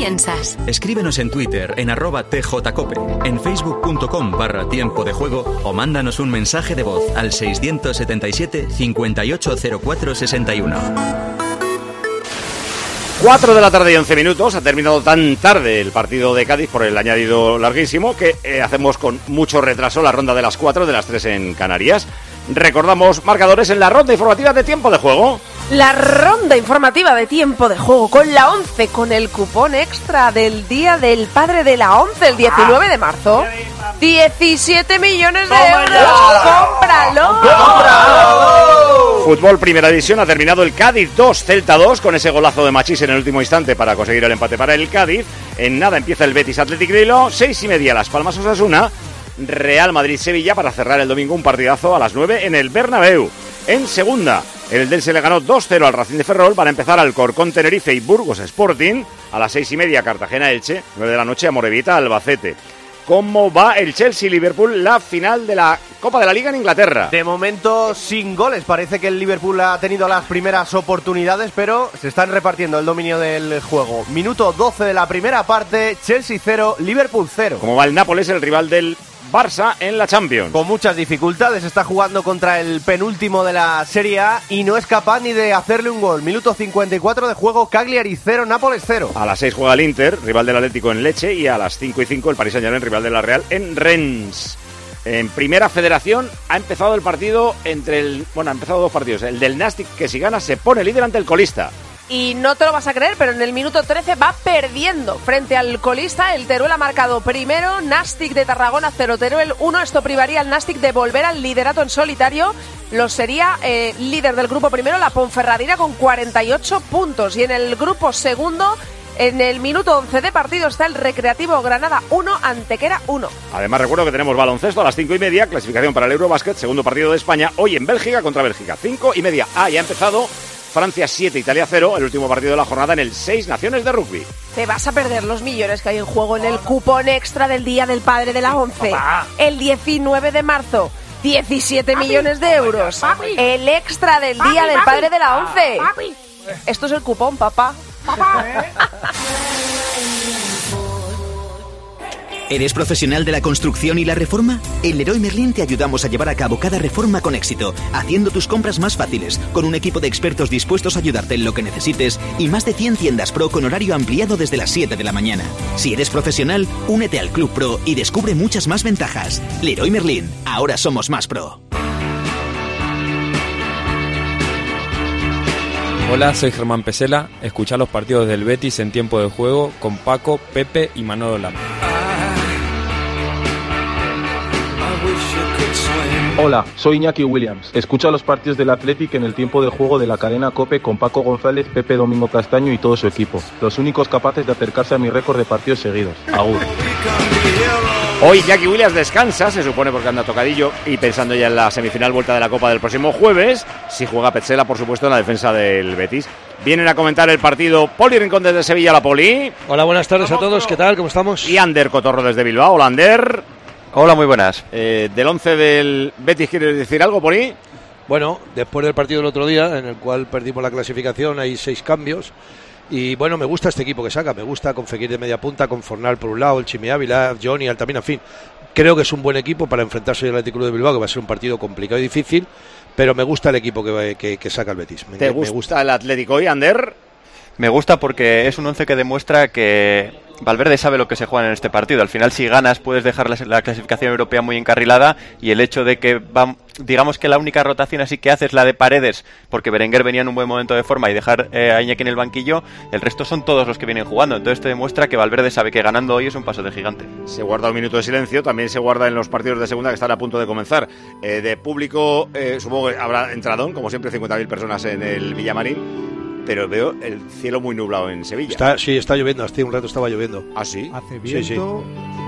Piensas? Escríbenos en Twitter en arroba tjcope, en facebook.com barra tiempo de juego o mándanos un mensaje de voz al 677 580461. 4 de la tarde y 11 minutos. Ha terminado tan tarde el partido de Cádiz por el añadido larguísimo que eh, hacemos con mucho retraso la ronda de las 4 de las 3 en Canarias. Recordamos marcadores en la ronda informativa de tiempo de juego. La ronda informativa de tiempo de juego con la 11, con el cupón extra del Día del Padre de la 11, el 19 de marzo. 17 millones de euros. ¡Cómpralo! Fútbol Primera División ha terminado el Cádiz 2, Celta 2, con ese golazo de Machís en el último instante para conseguir el empate para el Cádiz. En nada empieza el Betis Athletic Grilo, 6 y media Las Palmas Osasuna, Real Madrid Sevilla para cerrar el domingo un partidazo a las 9 en el Bernabéu. En segunda, el Dense le ganó 2-0 al Racing de Ferrol para empezar al Corcón Tenerife y Burgos Sporting a las 6 y media Cartagena Elche, 9 de la noche a Morevita Albacete. ¿Cómo va el Chelsea-Liverpool, la final de la Copa de la Liga en Inglaterra? De momento sin goles. Parece que el Liverpool ha tenido las primeras oportunidades, pero se están repartiendo el dominio del juego. Minuto 12 de la primera parte, Chelsea 0, Liverpool 0. ¿Cómo va el Nápoles, el rival del Barça en la Champions? Con muchas dificultades, está jugando contra el penúltimo de la Serie A y no es capaz ni de hacerle un gol. Minuto 54 de juego, Cagliari 0, Nápoles 0. A las 6 juega el Inter, rival del Atlético en Leche, y a las 5 y 5 el Paris Saint-Germain, rival de la Real en Rennes. En primera federación ha empezado el partido entre el... Bueno, ha empezado dos partidos. El del Nastic, que si gana se pone líder ante el colista. Y no te lo vas a creer, pero en el minuto 13 va perdiendo frente al colista. El Teruel ha marcado primero, Nastic de Tarragona 0, Teruel 1. Esto privaría al Nastic de volver al liderato en solitario. Lo sería eh, líder del grupo primero, la Ponferradina, con 48 puntos. Y en el grupo segundo, en el minuto 11 de partido, está el Recreativo Granada 1, Antequera 1. Además, recuerdo que tenemos baloncesto a las 5 y media, clasificación para el Eurobasket, segundo partido de España, hoy en Bélgica contra Bélgica. 5 y media. Ah, ya ha empezado Francia 7, Italia 0, el último partido de la jornada en el 6 Naciones de Rugby. Te vas a perder los millones que hay en juego en el cupón extra del Día del Padre de la 11. El 19 de marzo. 17 millones de euros. El extra del Día del Padre de la 11. Esto es el cupón, papá. ¿Eres profesional de la construcción y la reforma? En Leroy Merlin te ayudamos a llevar a cabo cada reforma con éxito, haciendo tus compras más fáciles, con un equipo de expertos dispuestos a ayudarte en lo que necesites y más de 100 tiendas pro con horario ampliado desde las 7 de la mañana. Si eres profesional, únete al Club Pro y descubre muchas más ventajas. Leroy Merlin, ahora somos más pro. Hola, soy Germán Pesela. Escucha los partidos del Betis en tiempo de juego con Paco, Pepe y Manolo Lama. Hola, soy Iñaki Williams. Escucha los partidos del Athletic en el tiempo de juego de la cadena Cope con Paco González, Pepe Domingo Castaño y todo su equipo. Los únicos capaces de acercarse a mi récord de partidos seguidos. Agur. Hoy Jackie Williams descansa, se supone porque anda tocadillo y pensando ya en la semifinal vuelta de la Copa del próximo jueves, si juega Petzela, por supuesto, en la defensa del Betis. Vienen a comentar el partido Poli Rincón desde Sevilla, la Poli. Hola, buenas tardes a todos, ¿qué tal? ¿Cómo estamos? Y Ander Cotorro desde Bilbao. Hola, Ander. Hola, muy buenas. Eh, del 11 del Betis, ¿quieres decir algo, Poli? Bueno, después del partido del otro día, en el cual perdimos la clasificación, hay seis cambios. Y bueno, me gusta este equipo que saca, me gusta con Fekir de media punta, con Fornal por un lado, el Chimi Ávila, Johnny, Altamina, en fin. Creo que es un buen equipo para enfrentarse al Atlético de Bilbao, que va a ser un partido complicado y difícil, pero me gusta el equipo que, que, que saca el Betis. Me, ¿Te me gusta, gusta el Atlético y Ander? Me gusta porque es un once que demuestra que Valverde sabe lo que se juega en este partido. Al final, si ganas, puedes dejar la, la clasificación europea muy encarrilada y el hecho de que digamos que la única rotación así que hace la de Paredes, porque Berenguer venía en un buen momento de forma y dejar eh, a Iñaki en el banquillo, el resto son todos los que vienen jugando. Entonces te demuestra que Valverde sabe que ganando hoy es un paso de gigante. Se guarda un minuto de silencio, también se guarda en los partidos de segunda que están a punto de comenzar. Eh, de público, eh, supongo que habrá entradón, como siempre, 50.000 personas en el Villamarín. Pero veo el cielo muy nublado en Sevilla. Está, sí, está lloviendo. Hace un rato estaba lloviendo. ¿Ah, sí? Hace Sí, sí. viento,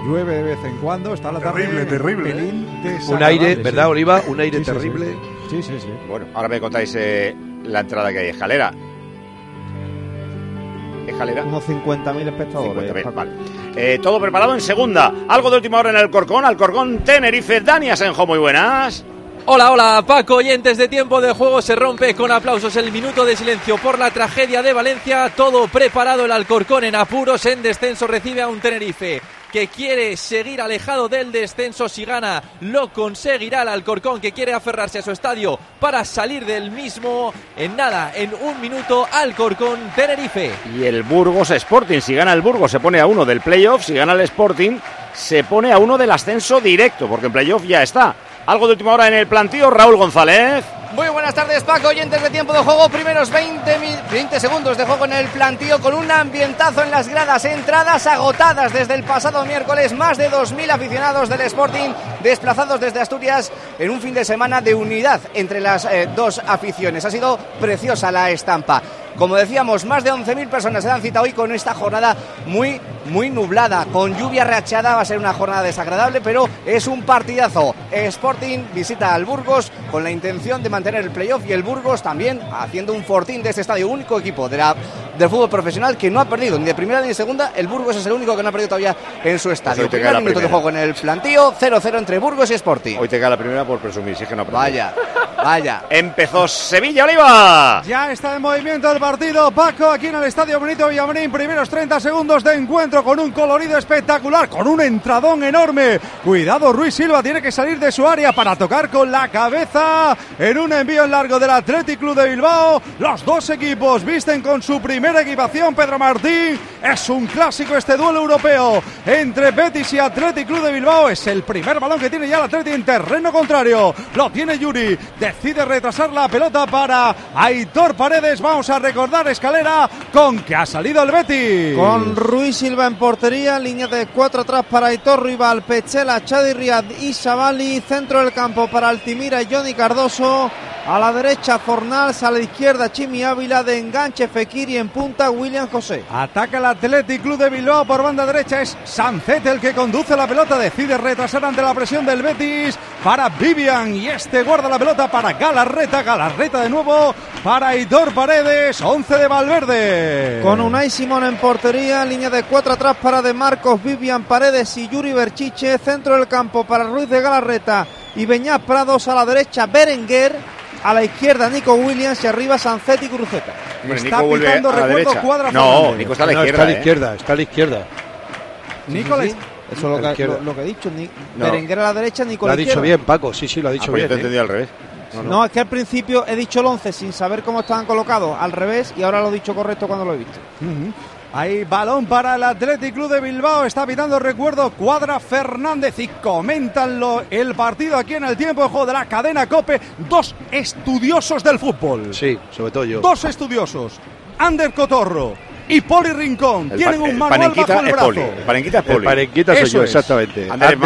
llueve de vez en cuando, está la tarde Terrible, terrible, un pelín Un aire, sí. ¿verdad, Oliva? Un aire Sí, sí, sí. terrible. Sí, sí, sí. Bueno, ahora me contáis eh, la entrada que hay. Escalera. Escalera. Unos 50.000 espectadores. 50.000, Paco. vale. Eh, todo preparado en segunda. Algo de última hora en el Corcón. Alcorcón Tenerife. Dani Asenjo, muy buenas. Hola, hola, Paco, oyentes de tiempo de juego, se rompe con aplausos el minuto de silencio por la tragedia de Valencia, todo preparado el Alcorcón en apuros, en descenso recibe a un Tenerife que quiere seguir alejado del descenso si gana, lo conseguirá el Alcorcón que quiere aferrarse a su estadio para salir del mismo en nada, en un minuto Alcorcón Tenerife. Y el Burgos Sporting. Si gana el Burgos se pone a uno del playoff. Si gana el Sporting se pone a uno del ascenso directo. Porque en playoff ya está. Algo de última hora en el plantío. Raúl González. Muy buenas tardes, Paco, oyentes de tiempo de juego. Primeros 20, mi- 20 segundos de juego en el plantío con un ambientazo en las gradas. Entradas agotadas desde el pasado miércoles. Más de 2.000 aficionados del Sporting desplazados desde Asturias en un fin de semana de unidad entre las eh, dos aficiones. Ha sido preciosa la estampa. Como decíamos, más de 11.000 personas se dan cita hoy con esta jornada muy, muy nublada, con lluvia rachada. Va a ser una jornada desagradable, pero es un partidazo. Sporting visita al Burgos con la intención de mantener el playoff y el Burgos también haciendo un fortín de este estadio. Único equipo de la, del fútbol profesional que no ha perdido ni de primera ni de segunda. El Burgos es el único que no ha perdido todavía en su estadio. hoy te Primer minuto de primera. juego en el plantío, 0-0 entre Burgos y Sporting. Hoy te queda la primera por presumir. Si es que no aprende. Vaya, vaya. Empezó Sevilla Oliva. Ya está en movimiento el partido, Paco, aquí en el Estadio Benito Villamarín. Primeros 30 segundos de encuentro con un colorido espectacular, con un entradón enorme. Cuidado, Ruiz Silva tiene que salir de su área para tocar con la cabeza en un envío en largo del Athletic Club de Bilbao. Los dos equipos visten con su primera equipación, Pedro Martín. Es un clásico este duelo europeo entre Betis y Athletic Club de Bilbao. Es el primer balón que tiene ya el Athletic en terreno contrario. Lo tiene Yuri. Decide retrasar la pelota para Aitor Paredes. Vamos a recordar escalera con que ha salido el Betis. Con Ruiz Silva en portería, línea de cuatro atrás para Aitor Rival, Pechela, Chadi Riad y Savali, centro del campo para Altimira y Johnny Cardoso, a la derecha Fornals, a la izquierda Chimi Ávila, de enganche Fekir y en punta William José. Ataca el Athletic Club de Bilbao por banda derecha. Es Sancet el que conduce la pelota. Decide retrasar ante la presión del Betis para Vivian. Y este guarda la pelota para Galarreta. Galarreta de nuevo para Aitor Paredes. 11 de Valverde. Con Unai Simón en portería, línea de cuatro atrás para De Marcos, Vivian Paredes y Yuri Berchiche, centro del campo para Ruiz de Galarreta y Beñat Prados, a la derecha Berenguer, a la izquierda Nico Williams y arriba Sancet y Cruzeta. Hombre, Está Nico pitando, a la derecha. No, Fernández. Nico está a la No, izquierda. está a la ¿eh? izquierda, está a la izquierda. Nico sí, Eso es lo que, lo, lo que he dicho. Ni, No. Berenguer a la derecha, Nico Lo ha dicho bien, Paco. Sí, sí, lo ha Ah, dicho pues yo bien. te he ¿eh? entendido al revés. No, es que al principio he dicho el 11 sin saber cómo estaban colocados al revés y ahora lo he dicho correcto cuando lo he visto. Ujú. Hay balón para el Athletic Club de Bilbao. Está pitando, recuerdo, Cuadra Fernández y comentan lo- el partido aquí en el tiempo de juego de la cadena Cope. Dos estudiosos del fútbol. Sí, sobre todo yo. Dos estudiosos. Ander Cotorro y Poli Rincón. El Tienen un el manual bajo el brazo. Poli. El panenquita es El Poli. parenquita soy Eso yo, es. exactamente. Antes,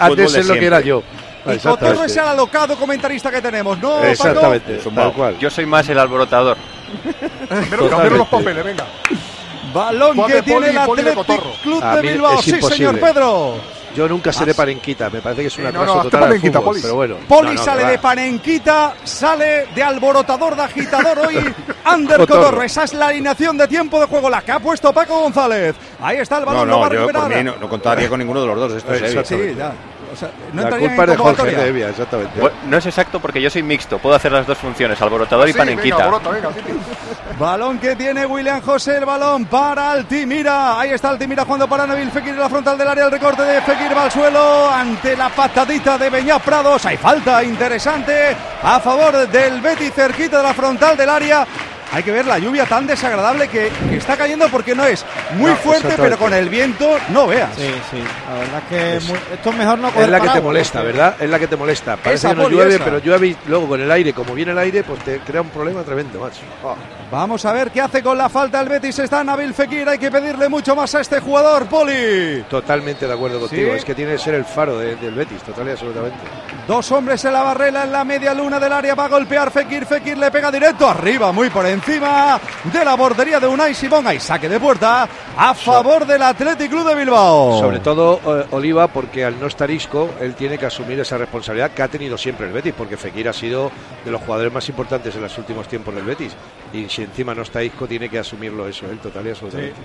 antes de es lo que era yo. Y Cotorro Exactamente. es el alocado comentarista que tenemos, ¿no? Exactamente, tal cual. Yo soy más el alborotador. Pero cambiaron los papeles, venga. Balón Juan que tiene Poli, el Cotorro. Club de Bilbao. es Sí, imposible. señor Pedro. Yo nunca seré parenquita, me parece que es un Sí, no, no, total parenquita, fútbol, Poli. pero bueno. Poli No, no, sale de panenquita, sale de alborotador, de agitador hoy. Ander Cotorro. Cotorro. Esa es la alineación de tiempo de juego, la que ha puesto Paco González. Ahí está el No, balón, lo va no, a yo recuperar. por mí no, no contaría con ninguno de los dos. Esto es. Exacto. Sí, ya. O sea, no La culpa en es de Jorge convocatoria. Devia, exactamente. Bueno, no es exacto porque yo soy mixto, puedo hacer las dos funciones, alborotador y panenquita. venga, venga. Balón que tiene William José, el balón para Altimira. Ahí está Altimira jugando para Nabil Fekir en la frontal del área. El recorte de Fekir va al suelo ante la patadita de Beñat Prados. Hay falta interesante a favor del Betis cerquita de la frontal del área. Hay que ver la lluvia tan desagradable que, que está cayendo porque no es muy No, fuerte, pero con el viento no veas. Sí, sí. La verdad es que es muy- esto es mejor no coger Es la que te molesta, porque- ¿verdad? Es la que te molesta. Parece Esa, que no llueve, esa. pero llueve y luego con el aire, como viene el aire, pues te crea un problema tremendo, macho. Ah. Vamos a ver qué hace con la falta el Betis. Está Nabil Fekir. Hay que pedirle mucho más a este jugador, Poli. Totalmente de acuerdo contigo. Sí. Es que tiene que ser el faro de- del Betis, total y absolutamente. Dos hombres en la barrera en la media luna del área va a golpear Fekir. Fekir le pega directo arriba, muy por encima. Encima de la portería de Unai Simón. Hay saque de puerta a favor del Athletic Club de Bilbao. Sobre todo eh, Oliva, porque al no estar Isco, él tiene que asumir esa responsabilidad que ha tenido siempre el Betis, porque Fekir ha sido de los jugadores más importantes en los últimos tiempos del Betis. Y si encima no está Isco, tiene que asumirlo eso, él total y absolutamente.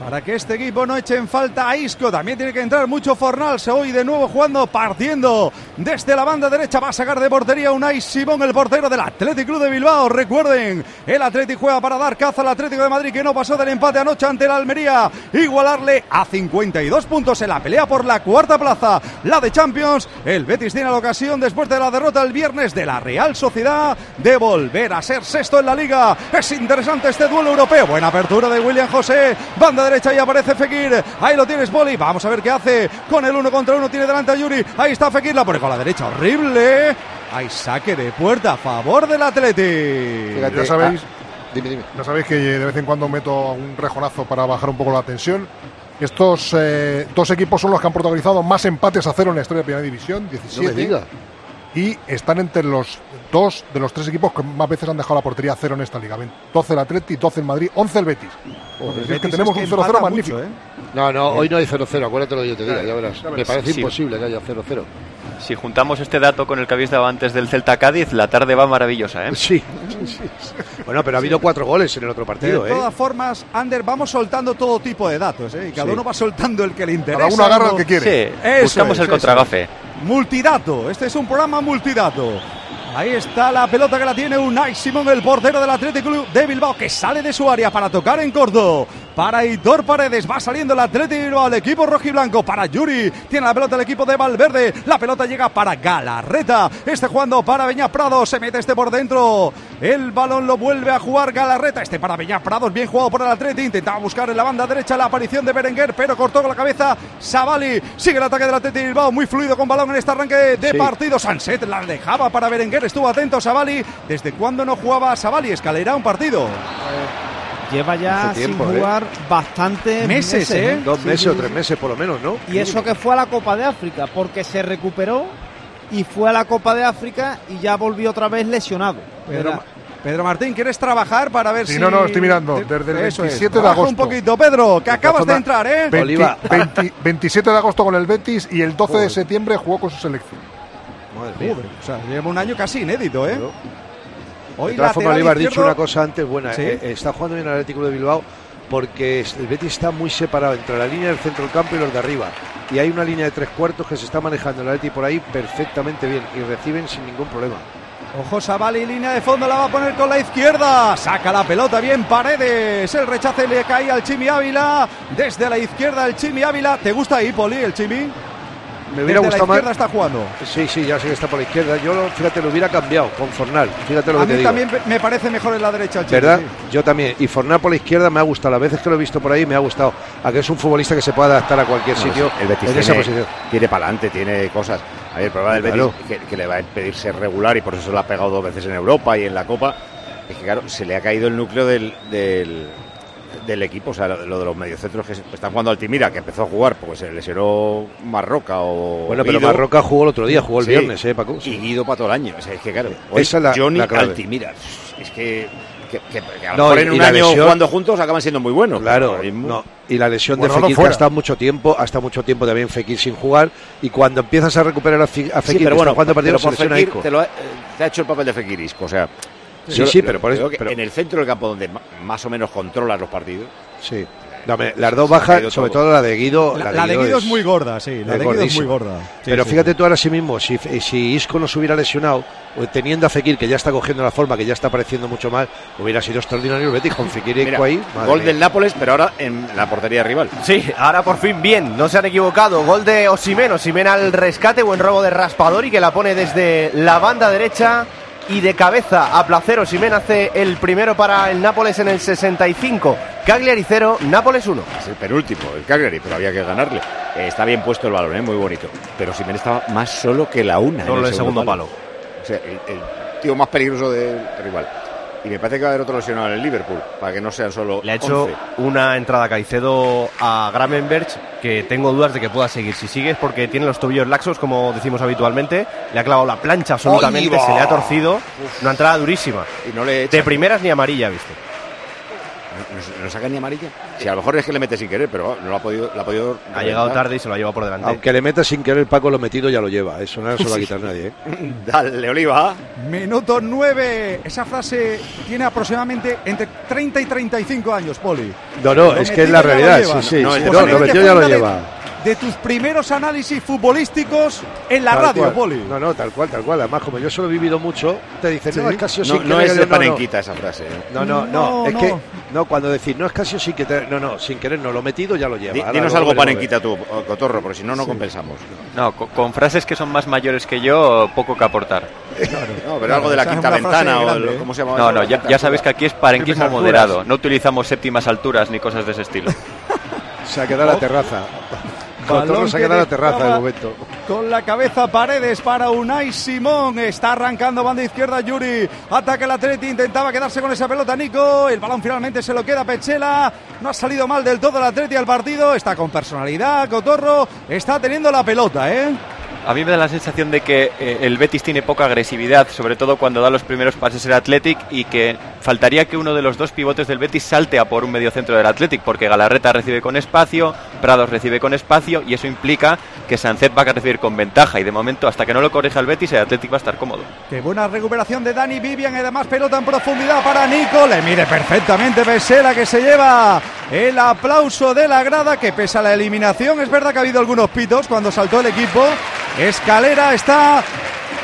Para que este equipo no eche en falta a Isco, también tiene que entrar mucho Fornals hoy de nuevo jugando, partiendo desde la banda derecha. Va a sacar de portería Unai Simón, el portero del Athletic Club de Bilbao. Recuerden, el Athletic juega para dar caza al Atlético de Madrid, que no pasó del empate anoche ante el Almería. Igualarle a 52 puntos en la pelea por la cuarta plaza, la de Champions. El Betis tiene la ocasión, después de la derrota el viernes de la Real Sociedad, de volver a ser sexto en la liga. Es interesante este duelo europeo. Buena apertura de William José, banda derecha y aparece Fekir. Ahí lo tienes, Boli. Vamos a ver qué hace con el uno contra uno. Tiene delante a Yuri. Ahí está Fekir, la pone con la derecha. Horrible. Hay saque de puerta a favor del Atleti. ya sabéis, ya sabéis que de vez en cuando meto un rejonazo para bajar un poco la tensión. Estos eh, dos equipos son los que han protagonizado más empates a cero en la historia de Primera División, 17. Y están entre los dos de los tres equipos que más veces han dejado la portería a cero en esta liga. Ven, 12 el Atleti, 12 el Madrid, 11 el Betis. es que tenemos un 0-0 magnífico. ¿eh? No, no, hoy no hay 0-0, acuérdate lo que yo te diga, ya verás. Me parece Sí. imposible que haya 0-0. Si juntamos este dato con el que habéis dado antes del Celta Cádiz, la tarde va maravillosa, ¿eh? Sí. Bueno, pero ha habido cuatro goles en el otro partido, de ¿eh? todas formas, Ander, vamos soltando todo tipo de datos, ¿eh? Y cada Sí. uno va soltando el que le interesa. uno agarra el que quiere. Sí, Eso buscamos es, el contragafe. Multidato, este es un programa multidato. Ahí está la pelota que la tiene Unai Simón, el portero del Atlético Club de Bilbao, que sale de su área para tocar en corto. Para Hitor Paredes, va saliendo el Atlético el equipo rojiblanco. Para Yuri, tiene la pelota el equipo de Valverde. La pelota llega para Galarreta. Este jugando para Beñat Prado, se mete este por dentro. El balón lo vuelve a jugar Galarreta. Este para Beñat Prados, bien jugado por el Atlético. Intentaba buscar en la banda derecha la aparición de Berenguer, pero cortó con la cabeza Savali. Sigue el ataque del Atlético Bilbao, muy fluido con balón en este arranque de Sí. partido. Sanset la dejaba para Berenguer, estuvo atento Savali. ¿Desde cuándo no jugaba Savali? Escalera un partido. Lleva ya tiempo, sin ¿eh? jugar bastante Meses, ¿eh? Dos Sí, meses sí, o sí. tres meses por lo menos, ¿no? Y eso que fue a la Copa de África, porque se recuperó y fue a la Copa de África y ya volvió otra vez lesionado. Pedro, Pedro Martín, ¿quieres trabajar para ver Sí, si.? no, no, estoy mirando, desde el Eso es. 27 de agosto. un poquito, Pedro, que acabas de entrar, ¿eh? 20 Oliva. 20 27 de agosto con el Betis y el 12 de septiembre jugó con su selección. Madre mía. Joder, o sea, lleva un año casi inédito, ¿eh? Claro. Hoy De todas formas, dicho una cosa antes buena. Sí. eh, está jugando bien el Atlético de Bilbao porque el Betis está muy separado entre la línea del centro del campo y los de arriba. Y hay una línea de tres cuartos que se está manejando el Atlético por ahí perfectamente bien y reciben sin ningún problema. Ojo Savali, línea de fondo, la va a poner con la izquierda. Saca la pelota bien Paredes. El rechace le cae al Chimi Ávila. Desde la izquierda el Chimi Ávila. ¿Te gusta ahí, Poli, el Chimi? Me hubiera Desde la gustado más. izquierda está jugando. Sí, sí, ya sé que está por la izquierda. Yo, lo- fíjate, lo hubiera cambiado con Fornal. Fíjate lo A que te mí digo. también me parece mejor en la derecha. ¿Verdad? sí. Yo también. Y Fornal por la izquierda me ha gustado. Las veces que lo he visto por ahí me ha gustado. A que es un futbolista que se puede adaptar a cualquier No, sitio el Betis en esa tiene, posición. tiene para adelante, tiene cosas. A ver, el problema del Claro. Betis que, que le va a impedir ser regular y por eso se lo ha pegado dos veces en Europa y en la Copa. Es que, claro, se le ha caído el núcleo del, del, del equipo, o sea, lo, de los mediocentros que se- están jugando Altimira, que empezó a jugar porque se lesionó Marroca o. Bueno, pero Guido. Marroca jugó el otro día, jugó el Sí. viernes, ¿eh, Paco? Y Guido para todo el año. O sea, es que, claro, hoy Esa es la- Johnny la clave. Altimira. Es que. que, que- que a lo No, mejor y- en un año lesión- jugando juntos acaban siendo muy buenos. Claro, no. Y la lesión Bueno, de no Fekir, que fuera. ha estado mucho tiempo, hasta mucho tiempo también Fekir sin jugar. Y cuando empiezas a recuperar a, Fekir, Sí, que pero bueno, pero partidos, Fekir Isco. te, lo ha, eh, te ha hecho el papel de Fekirisco, o sea... Sí, yo sí, lo- pero por eso- pero- en el centro del campo donde más o menos controlas los partidos... Sí. Dame, las dos bajas, sobre todo. todo la de Guido. La, la de Guido es muy gorda, sí. La de Guido es muy gorda. Sí, Pero sí, fíjate tú ahora sí mismo, si, si Isco no se hubiera lesionado, teniendo a Fekir, que ya está cogiendo la forma, que ya está apareciendo mucho más, hubiera sido extraordinario el Betis con Fekir y Mira, Isco ahí. madre gol del Nápoles, pero ahora en la portería rival. Sí, ahora por fin bien, no se han equivocado. Gol de Osimen, Osimen al rescate, buen robo de Raspadori que la pone desde la banda derecha y de cabeza a placer. Osimen hace el primero para el Nápoles en el 65. Cagliari 0, Nápoles 1. Es el penúltimo, el Cagliari, pero había que ganarle. Eh, está bien puesto el balón, ¿eh? muy bonito. Pero Simen estaba más solo que la una. en Solo el segundo palo. O sea, el, el tío más peligroso del rival. Y me parece que va a haber otro lesionado en el Liverpool, para que no sean solo Le ha hecho 11. una entrada Caicedo a Gramenberg que tengo dudas de que pueda seguir. Si sigue es porque tiene los tobillos laxos, como decimos habitualmente. Le ha clavado la plancha absolutamente, se le ha torcido. Una entrada durísima. Y no le De primeras ni amarilla, ¿viste? ¿No, no saca ni amarilla? Sí, a lo mejor es que le mete sin querer, pero no lo ha podido. lo ha, podido Ha llegado tarde y se lo ha llevado por delante. Aunque le meta sin querer Paco lo metido, ya lo lleva. Eso no se lo va a quitar nadie. ¿eh? Dale, Oliva. Minuto 9. Esa frase tiene aproximadamente entre 30 y 35 años, Poli. No, no, Lo es que es la realidad. Sí, sí, No, sí, es no, posiblemente lo metido ya lo lleva. De tus primeros análisis futbolísticos en la Tal radio, cual. Poli. No, no, tal cual, tal cual. Además, como yo solo he vivido mucho, te dicen, no, es casi No, no es de panenquita esa frase. ¿eh? No, no, no, No, es no. que no, cuando decir no es casi sin querer, no, no, sin querer no lo he metido ya lo lleva. Ahora dinos lo algo panenquita tú, Cotorro, porque si no, no compensamos. No, co- con, frases que son más mayores que yo, poco que aportar. No, pero algo de la quinta ventana o lo- ¿eh? ¿cómo se llama? No, no, ya, ya sabéis que aquí es parenquismo moderado. No utilizamos séptimas alturas ni cosas de ese estilo. Se ha quedado la terraza. Balón Cotorro se ha que quedado la terraza de momento. Con la cabeza Paredes para Unai Simón. Está arrancando banda izquierda Yuri. Ataca el Atleti. Intentaba quedarse con esa pelota Nico. El balón finalmente se lo queda Pechela. No ha salido mal del todo el Atleti al partido. Está con personalidad. Cotorro está teniendo la pelota, ¿eh? A mí me da la sensación de que eh, el Betis tiene poca agresividad, sobre todo cuando da los primeros pases el Athletic y que faltaría que uno de los dos pivotes del Betis salte a por un mediocentro del Athletic, porque Galarreta recibe con espacio, Prados recibe con espacio y eso implica que Sancet va a recibir con ventaja y de momento hasta que no lo corrija el Betis el Athletic va a estar cómodo. Qué buena recuperación de Dani Vivian. y Además, pelota en profundidad para Nico. Le mide perfectamente Pesela que se lleva el aplauso de la grada. Que pesa la eliminación. Es verdad que ha habido algunos pitos cuando saltó el equipo. Escalera está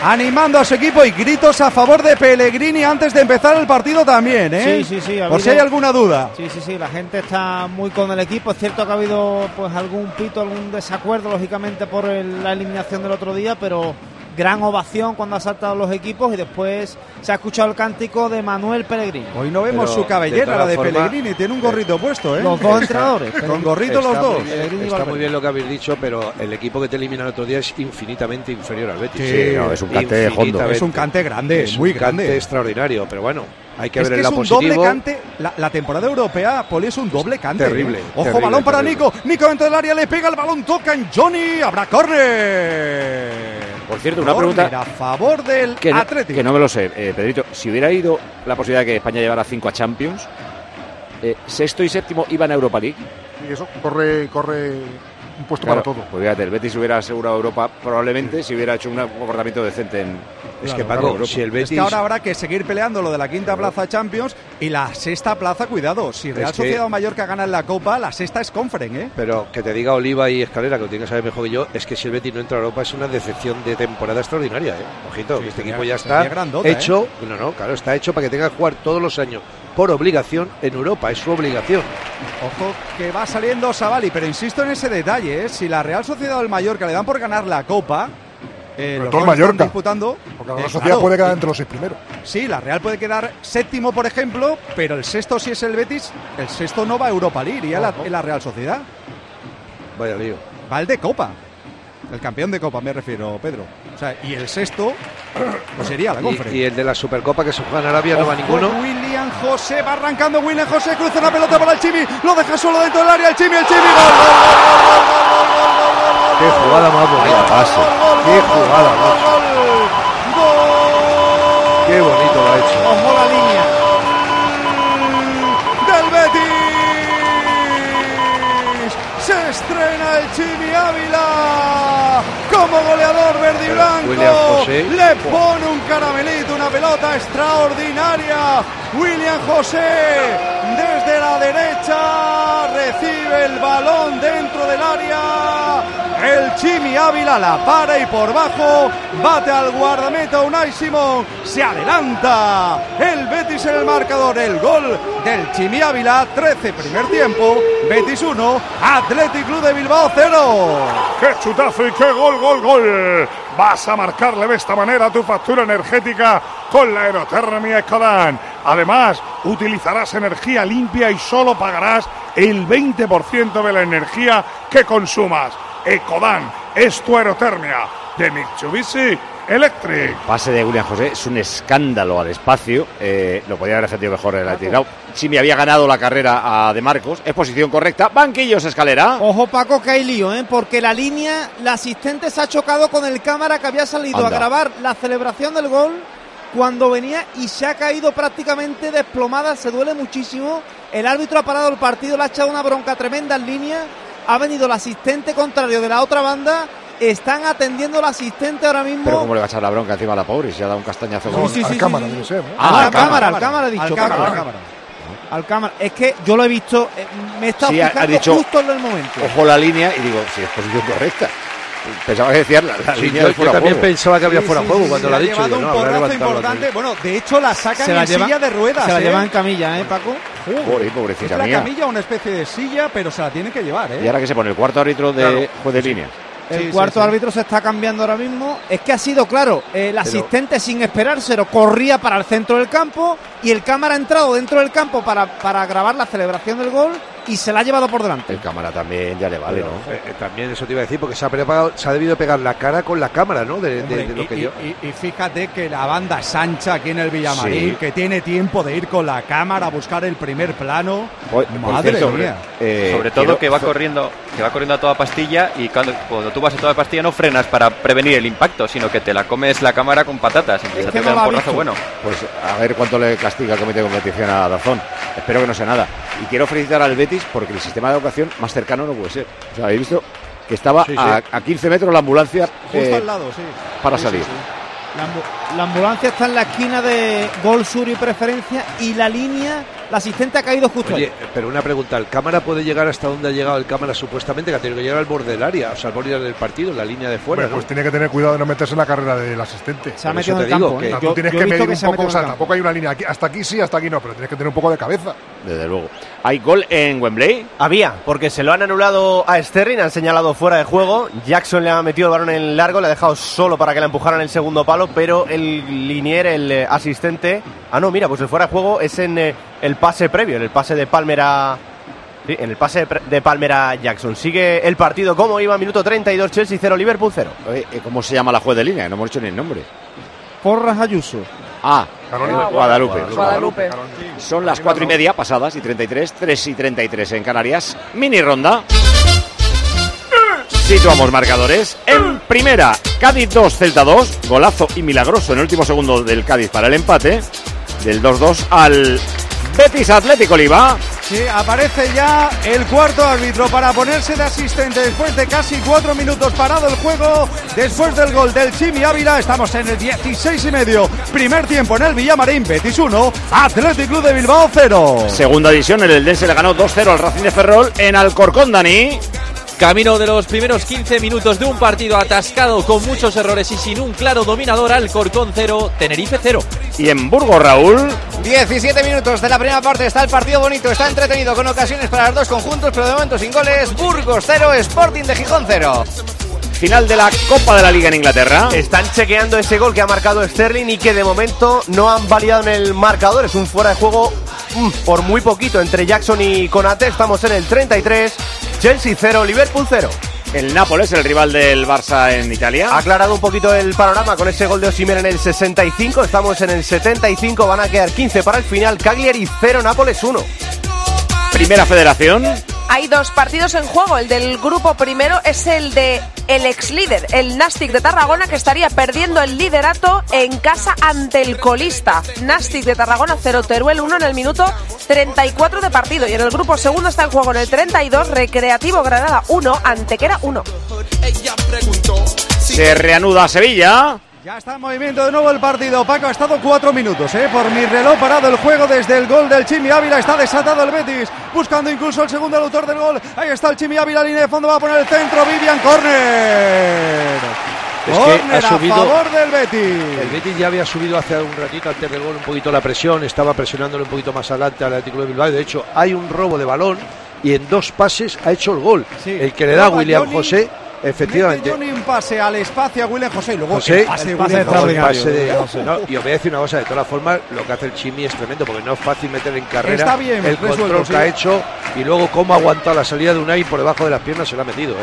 animando a su equipo y gritos a favor de Pellegrini antes de empezar el partido también, ¿eh? Sí, sí, sí. ha Por si hay alguna duda. Sí, sí, sí. La gente está muy con el equipo. Es cierto que ha habido pues algún pito, algún desacuerdo, lógicamente, por el- la eliminación del otro día, pero gran ovación cuando ha saltado los equipos y después se ha escuchado el cántico de Manuel Pellegrini. Hoy no vemos Pero, su cabellera, de la de formas, Pellegrini. Tiene un gorrito puesto, ¿eh? Los dos entrenadores. Con gorrito los dos. bien, está muy bien lo que habéis dicho, pero el equipo que te elimina el otro día es infinitamente inferior al Betis. Sí, no, es un cante hondo. Es un cante grande, Es muy un cante grande. extraordinario, pero bueno, hay que es ver que el es un positivo. doble cante. La, la temporada europea, Poli, es un doble cante. Terrible, ¿eh? Ojo, terrible, balón para terrible. Nico. Nico dentro del área, le pega el balón, toca en Johnny. Habrá córner. Por cierto, una pregunta a favor del que no, Atlético. que no me lo sé, eh, Pedrito. Si hubiera ido la posibilidad de que España llevara 5 a Champions, eh, sexto y séptimo iban a Europa League. Y eso corre, corre un puesto Claro, para todo. Pues fíjate, el Betis hubiera asegurado Europa probablemente si hubiera hecho un comportamiento decente en. Es Claro, que Paco, claro, si el Es Betis que ahora habrá que seguir peleando lo de la quinta plaza Champions y la sexta plaza, cuidado. Si Real Es que- Sociedad o Mallorca ganan la Copa, la sexta es Conferen, ¿eh? Pero que te diga Oliva y Escalera, que lo tiene que saber mejor que yo, es que si el Betis no entra a Europa es una decepción de temporada extraordinaria, ¿eh? Ojito, Sí, que este sería- equipo ya está grandota, ¿eh? hecho, no, no, claro, está hecho para que tenga que jugar todos los años por obligación en Europa, es su obligación. Ojo que va saliendo Savali, pero insisto en ese detalle, ¿eh? si la Real Sociedad o el Mallorca le dan por ganar la Copa, eh, los todo el Mallorca. disputando. Porque la eh, Real Sociedad claro, puede quedar eh, entre los seis primeros. Sí, la Real puede quedar séptimo, por ejemplo, pero el sexto si es el Betis, el sexto no va a Europa League, iría la, en la Real Sociedad. Vaya lío. Va el de Copa. El campeón de Copa, me refiero, Pedro. O sea, y el sexto, pues sería la conferencia. y el de la Supercopa que se juega en Arabia no va ninguno. William José va arrancando. William José cruza una pelota para el Chimi. Lo deja solo dentro del área. El Chimi, el Chimi. Gol, gol, gol, gol, gol, gol, gol, Qué jugada más bonita, pase. Qué jugada, gol. Qué bonito lo ha hecho. Ojo la línea. del Betis. Se estrena el Chimi Ávila como goleador verde y blanco. William José. Le pone un caramelito, una pelota extraordinaria. William José desde la derecha recibe el balón dentro del área. El Chimi Ávila la para y por bajo bate al guardameta Unai Simón. Se adelanta el Betis en el marcador. El gol del Chimi Ávila, 13 primer tiempo. Betis 1, Athletic Club de Bilbao 0. ¡Qué chutazo y qué gol, gol, gol! Vas a marcarle de esta manera tu factura energética con la aerotermia Ecodan. Además, utilizarás energía limpia y solo pagarás el 20% de la energía que consumas. Ecodan es tu aerotermia de Mitsubishi Electric. Pase de William José es un escándalo al espacio. Eh, lo podría haber defendido mejor el Athletic. Chimi había ganado la carrera a De Marcos. Es posición correcta. Banquillos, escalera. Ojo, Paco, que hay lío, ¿eh? porque la línea, la asistente se ha chocado con el cámara que había salido Anda. a grabar la celebración del gol cuando venía y se ha caído prácticamente desplomada. Se duele muchísimo. El árbitro ha parado el partido, le ha echado una bronca tremenda en línea. Ha venido el asistente contrario de la otra banda. Están atendiendo al asistente ahora mismo. Pero ¿cómo le va a echar la bronca encima a la pobre? Si ha dado un castañazo. Sí, sí, sí, sí, cámara, sí. debe ser, ¿no? Ah, Ah, al cámara, al cámara, dicho. Al cámara, cámara. al cámara. Es que yo lo he visto, eh, me he estado Sí, ha- ha fijando dicho, justo en el momento. Ojo la línea y digo, si es posición correcta. Pensaba que decía la, la Sí, línea yo, de fuera yo también juego. pensaba que había Sí, fuera sí, juego sí, cuando lo ha dicho. llevado digo, un no, importante. Bueno, de hecho la sacan Se la en lleva- silla de ruedas. Se la ¿eh? lleva en camilla, ¿eh, Paco? Joder, Es pobrecita la mía. camilla una especie de silla, pero se la tienen que llevar, ¿eh? Y ahora que se pone el cuarto árbitro de Claro. juez de línea. El Sí, cuarto sí, sí. árbitro se está cambiando ahora mismo. Es que ha sido claro, el asistente sin esperárselo corría para el centro del campo y el cámara ha entrado dentro del campo para, para grabar la celebración del gol y se la ha llevado por delante. El cámara también ya le vale, Pero, ¿no? eh, eh, también eso te iba a decir, porque se ha, preparado- se ha debido pegar la cara con la cámara, ¿no? De, de- Hombre, de lo y, que y- yo. y- y fíjate que la banda es ancha aquí en el Villamarín, Sí. que tiene tiempo de ir con la cámara a buscar el primer plano. Oye, Madre cierto, mía. eh, Sobre todo quiero- que va corriendo, que va corriendo a toda pastilla y cuando, cuando tú vas a toda pastilla no frenas para prevenir el impacto, sino que te la comes la cámara con patatas. Pegar la un porrazo bueno. Pues a ver cuánto le castiga el comité de competición a Dazón. Espero que no sea nada. Y quiero felicitar al Betis porque el sistema de educación más cercano no puede ser. O sea, habéis visto que estaba Sí, sí. A, a 15 metros la ambulancia Justo eh, al lado, sí. para salir. La, ambu- la ambulancia está en la esquina de Gol Sur y Preferencia y la línea, la asistente ha caído justo Oye, ahí. pero una pregunta, ¿el cámara puede llegar hasta donde ha llegado el cámara supuestamente? Que ha tenido que llegar al borde del área, o sea, al borde del partido, en la línea de fuera, Hombre, ¿no? pues tiene que tener cuidado de no meterse en la carrera del asistente. Se ha metido en el te digo campo. que- ¿eh? O sea, Yo- tienes yo que medir un se ha poco, o sea, el tampoco hay una línea aquí, hasta aquí sí, hasta aquí no, pero tienes que tener un poco de cabeza. Desde luego. ¿Hay gol en Wembley? Había, porque se lo han anulado a Sterling, han señalado fuera de juego. Jackson le ha metido el balón en largo, le ha dejado solo para que la empujaran el segundo palo, pero el linier, el eh, asistente. Ah, no, mira, pues el fuera de juego es en eh, el pase previo, en el pase de Palmer a. Sí, en el pase de Palmer a Jackson. Sigue el partido como iba, minuto 32, Chelsea 0, Liverpool 0. Oye, eh, ¿Cómo se llama la juez de línea? No hemos dicho ni el nombre. Porras Ayuso. Ah. Guadalupe. Guadalupe. Son las 4 y media pasadas y 33, 3 y 33 en Canarias. Mini ronda. Situamos marcadores. En primera, Cádiz 2, Celta 2. Golazo y milagroso en el último segundo del Cádiz para el empate. Del 2-2 al Betis Atlético Oliva. Sí, aparece ya el cuarto árbitro para ponerse de asistente después de casi cuatro minutos parado el juego. Después del gol del Chimi Ávila, estamos en el 16 y medio. Primer tiempo en el Villamarín, Betis 1, Athletic Club de Bilbao 0. Segunda división, el Eldense le ganó 2-0 al Racing de Ferrol en Alcorcón, Dani. Camino de los primeros 15 minutos de un partido atascado con muchos errores y sin un claro dominador, Alcorcón 0, Tenerife 0. Y en Burgos, Raúl. 17 minutos de la primera parte, está el partido bonito, está entretenido con ocasiones para los dos conjuntos, pero de momento sin goles. Burgos 0, Sporting de Gijón 0. Final de la Copa de la Liga en Inglaterra. Están chequeando ese gol que ha marcado Sterling y que de momento no han validado en el marcador. Es un fuera de juego mm, por muy poquito entre Jackson y Conate. Estamos en el 33. Chelsea 0, Liverpool 0. El Nápoles, el rival del Barça en Italia. Ha aclarado un poquito el panorama con ese gol de Osimhen en el 65. Estamos en el 75. Van a quedar 15 para el final. Cagliari 0, Nápoles 1. Primera Federación. Hay dos partidos en juego. El del grupo primero es el de el ex líder, el Nastic de Tarragona, que estaría perdiendo el liderato en casa ante el colista. Nastic de Tarragona 0, Teruel 1 en el minuto 34 de partido. Y en el grupo segundo está en juego en el 32, Recreativo Granada 1, Antequera 1. Se reanuda Sevilla. Ya está en movimiento de nuevo el partido. Paco ha estado cuatro minutos, ¿eh? Por mi reloj parado el juego desde el gol del Chimi Ávila. Está desatado el Betis, buscando incluso el segundo autor del gol. Ahí está el Chimi Ávila, línea de fondo, va a poner el centro. Vivian Corner. Es que Corner ha subido- a favor del Betis. El Betis ya había subido hace un ratito antes del gol un poquito la presión, estaba presionándole un poquito más adelante al Atlético de Bilbao. De hecho, hay un robo de balón y en dos pases ha hecho el gol. El que le da William José, efectivamente. Mete Johnny un pase al espacio a William José y luego José, el pase de el William pase José. pase de- José. no, y os voy a decir una cosa, de todas formas, lo que hace el Chimi es tremendo, porque no es fácil meter en carrera Está bien el resuelto, control sí. que ha hecho y luego cómo ha aguantado la salida de Unai por debajo de las piernas se lo ha metido, ¿eh?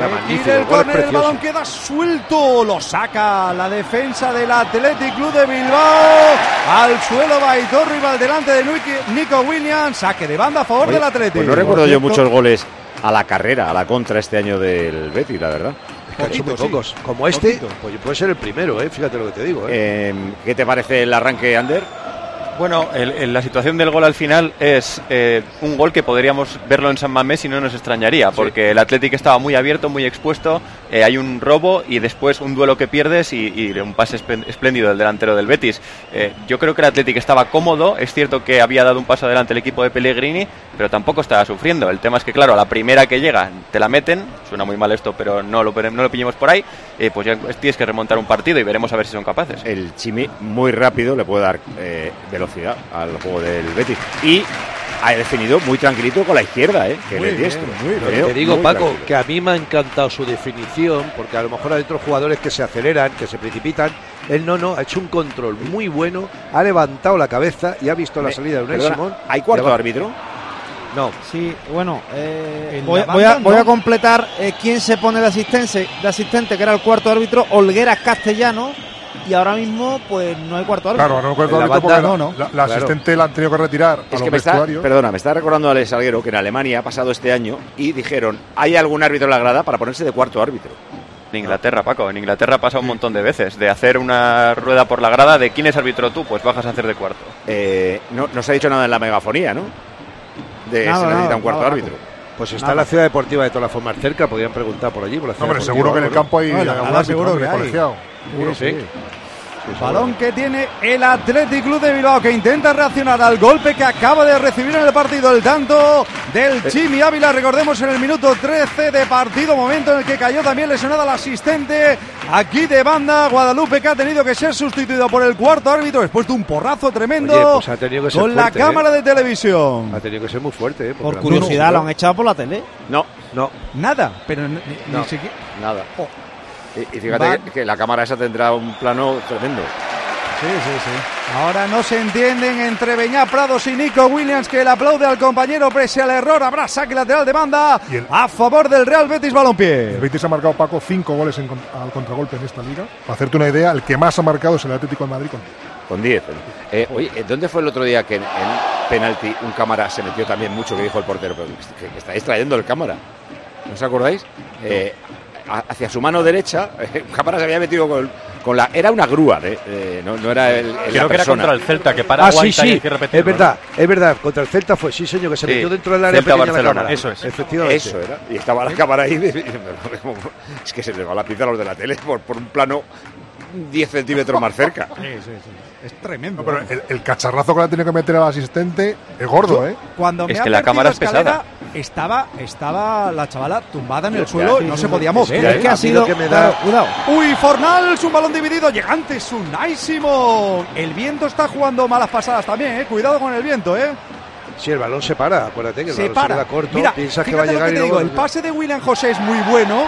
magnífico, Y del el gol es córner el precioso. balón queda suelto. Lo saca la defensa del Athletic Club de Bilbao. Al suelo va Aitor Rival delante de Nico Williams. Saque de banda a favor Oye, del Athletic. Pues no recuerdo yo muchos goles a la carrera, a la contra este año del Betis, la verdad. Hecho muy pocos. Como este, pues puede ser el primero, ¿eh? fíjate lo que te digo. ¿eh? Eh, ¿Qué te parece el arranque, Ander? Bueno, el- el- la situación del gol al final es eh, un gol que podríamos verlo en San Mamés y no nos extrañaría, porque el Athletic estaba muy abierto, muy expuesto, eh, hay un robo y después un duelo que pierdes y, y un pase esplén- espléndido del delantero del Betis. Eh, yo creo que el Athletic estaba cómodo, es cierto que había dado un paso adelante el equipo de Pellegrini, pero tampoco estaba sufriendo. El tema es que, claro, a la primera que llega te la meten, suena muy mal esto, pero no lo, no lo pillemos por ahí, eh, pues ya tienes que remontar un partido y veremos a ver si son capaces. El Chimi muy rápido le puede dar eh, velocidad al juego del Betis. Y ha definido muy tranquilito con la izquierda, ¿eh? que Muy le bien, diestro. muy bien. Creo, Te digo, muy Paco, tranquilo. que a mí me ha encantado su definición, porque a lo mejor hay otros jugadores que se aceleran, que se precipitan. Él no, no, ha hecho un control muy bueno, ha levantado la cabeza y ha visto la salida de perdona, Simón. ¿hay cuarto árbitro? No. Sí, bueno, eh, voy, a, voy a completar eh, quién se pone de asistente, de asistente, que era el cuarto árbitro, Olgueras Castellano, y ahora mismo pues no hay cuarto árbitro. Claro, no cuarto En la árbitro banda porque no, la- no. La, la Claro. asistente la han tenido que retirar a Es los que me está, perdona, me está recordando Alex Salguero que en Alemania ha pasado este año y dijeron, ¿hay algún árbitro en la grada para ponerse de cuarto árbitro? En Inglaterra, Paco, en Inglaterra pasa un montón de veces, de hacer una rueda por la grada de quién es árbitro tú, pues bajas a hacer de cuarto. Eh, no, no se ha dicho nada en la megafonía, ¿no? De Nada, se necesita nada, un cuarto nada, árbitro. Pues está la ciudad deportiva de todas las formas cerca, podrían preguntar por allí. Por la ciudad Hombre, deportiva, seguro que en el campo hay No, en la árbitro, seguro que hay. Seguro, sí. Balón que tiene el Athletic Club de Bilbao que intenta reaccionar al golpe que acaba de recibir en el partido el tanto del Chimi Ávila. Recordemos en el minuto 13 de partido, momento en el que cayó también lesionada el asistente aquí de banda Guadalupe que ha tenido que ser sustituido por el cuarto árbitro después de un porrazo tremendo Oye, pues ha tenido que ser con fuerte, la cámara ¿eh? de televisión. Ha tenido que ser muy fuerte, ¿eh? Por la- curiosidad, lo han echado por la tele. No, No, Nada, pero ni, siquiera. nada. Oh. Y, y fíjate Va- que, que la cámara esa tendrá un plano tremendo. Sí, sí, sí. Ahora no se entienden entre Beñá Prados y Nico Williams que le aplaude al compañero pese al error. Habrá saque lateral de banda Y el- a favor del Real Betis El Balompié. Betis ha marcado, Paco, cinco goles en al contragolpe en esta liga. Para hacerte una idea, el que más ha marcado es el Atlético de Madrid con Con 10. Eh, oye, ¿eh, ¿dónde fue el otro día que en, en penalti un cámara se metió también mucho que dijo el portero? Pero que, que estáis trayendo el cámara. ¿No os acordáis? Eh, hacia su mano derecha, un cámara se había metido con, con la. Era una grúa, de, de- no, no era el. el- la Creo que era contra el Celta, que para Ah, sí, aguanta y sí, hay que repetirlo, es verdad, es verdad. Contra el Celta fue, sí, señor, que se Sí, metió dentro del área Celta, pequeña la Barcelona, eso es. Efectivamente. Eso era. Y estaba la cámara ahí. de- de- es que se le va la pinza a los de la tele por, por un plano 10 centímetros más cerca. Es tremendo. No, pero el, el cacharrazo que le ha tenido que meter al asistente es gordo, ¿eh? Cuando Es me ha que la cámara es escalera, pesada. Estaba, estaba la chavala tumbada en el suelo y no se podía mover. Es que ha sido- que me da- Claro, cuidado. Uy, Fornal, un balón dividido, llegante, Sunaísimo. El viento está jugando malas pasadas también, eh. Cuidado con el viento, eh. Sí, el balón se para, acuérdate que el Se balón para. se queda corto, Mira, piensas que va a llegar y el pase de William José es muy bueno,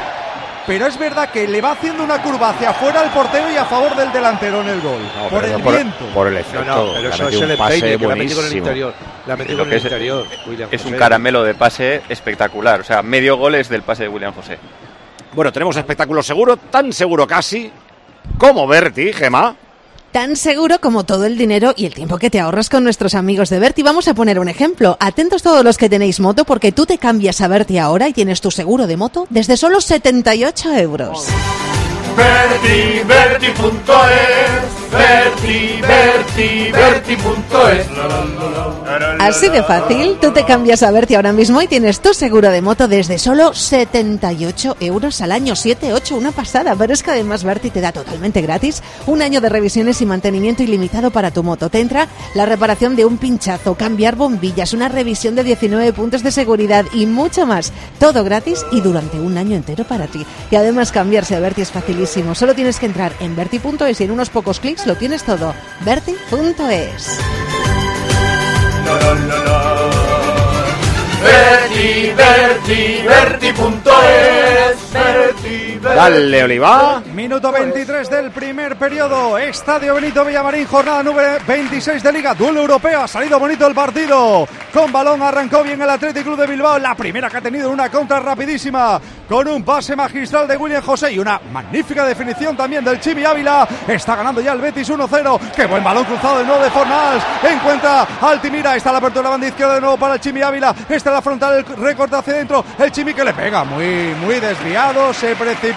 pero es verdad que le va haciendo una curva hacia afuera al portero y a favor del delantero en el gol. No, por pero el por, viento. por el No, efecto. no, pero le ha eso es el un pase que la ha metido con el interior. La con el es- interior, William Es un caramelo de pase espectacular. O sea, medio gol es del pase de William José. Bueno, tenemos espectáculo seguro, tan seguro casi como Berti, Gema. Tan seguro como todo el dinero y el tiempo que te ahorras con nuestros amigos de Berti. Vamos a poner un ejemplo. Atentos todos los que tenéis moto porque tú te cambias a Berti ahora y tienes tu seguro de moto desde solo 78 euros. Berti, Berti.es, Berti, Berti, Berti.es. Así de fácil, tú te cambias a Berti ahora mismo y tienes tu seguro de moto desde solo 78 euros al año, 7, 8, una pasada. Pero es que además Berti te da totalmente gratis un año de revisiones y mantenimiento ilimitado para tu moto. Te entra la reparación de un pinchazo, cambiar bombillas, una revisión de 19 puntos de seguridad y mucho más. Todo gratis y durante un año entero para ti. Y además cambiarse a Berti es facilísimo. Solo tienes que entrar en Berti.es y en unos pocos clics lo tienes todo. Berti, Berti.es, Berti, Dale, Oliva. Minuto 23 del primer periodo. Estadio Benito Villamarín, jornada número 26 de Liga. Duelo europeo. Ha salido bonito el partido. Con balón arrancó bien el Atlético de Bilbao. La primera que ha tenido una contra rapidísima. Con un pase magistral de William José y una magnífica definición también del Chimi Ávila. Está ganando ya el Betis 1-0. Qué buen balón cruzado de nuevo de Fornals. Encuentra Altimira. Está la apertura de la banda izquierda de nuevo para el Chimi Ávila. Está la frontal, el recorte hacia adentro. El Chimi que le pega muy, muy desviado. Se precipita.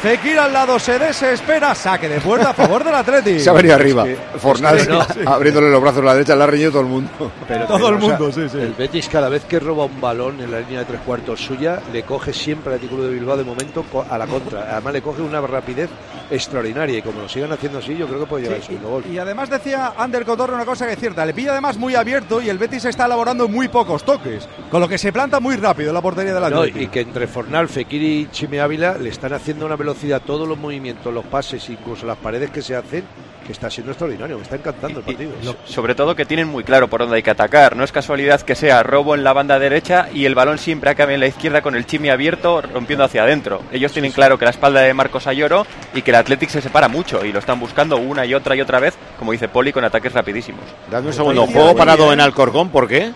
Fekir al lado se desespera. Saque de puerta a favor del Atleti. Se ha venido arriba. es que no. abriéndole los brazos a la derecha, le ha reñido todo el mundo. Pero, Todo pero, el o sea, mundo, sí, sí. El Betis cada vez que roba un balón en la línea de tres cuartos suya, le coge siempre al Club de Bilbao de momento a la contra. Además le coge una rapidez extraordinaria y como lo sigan haciendo así, yo creo que puede llegar Sí, el segundo gol. Y además decía Ander Cotorro una cosa que es cierta, le pilla además muy abierto y el Betis está elaborando muy pocos toques, con lo que se planta muy rápido en la portería del No, Atlético. y que entre Fornal, Fekir y Chime Ávila le están haciendo una velocidad todos los movimientos, los pases, incluso las paredes que se hacen, que está siendo extraordinario, me está encantando el partido. Sobre todo que tienen muy claro por dónde hay que atacar. No es casualidad que sea robo en la banda derecha y el balón siempre acabe en la izquierda con el chimi abierto rompiendo hacia adentro. Ellos tienen claro que la espalda de Marcos Ayoro y que el Athletic se separa mucho y lo están buscando una y otra y otra vez, como dice Poli, con ataques rapidísimos. Dame un segundo. Juego parado en Alcorcón, ¿por qué?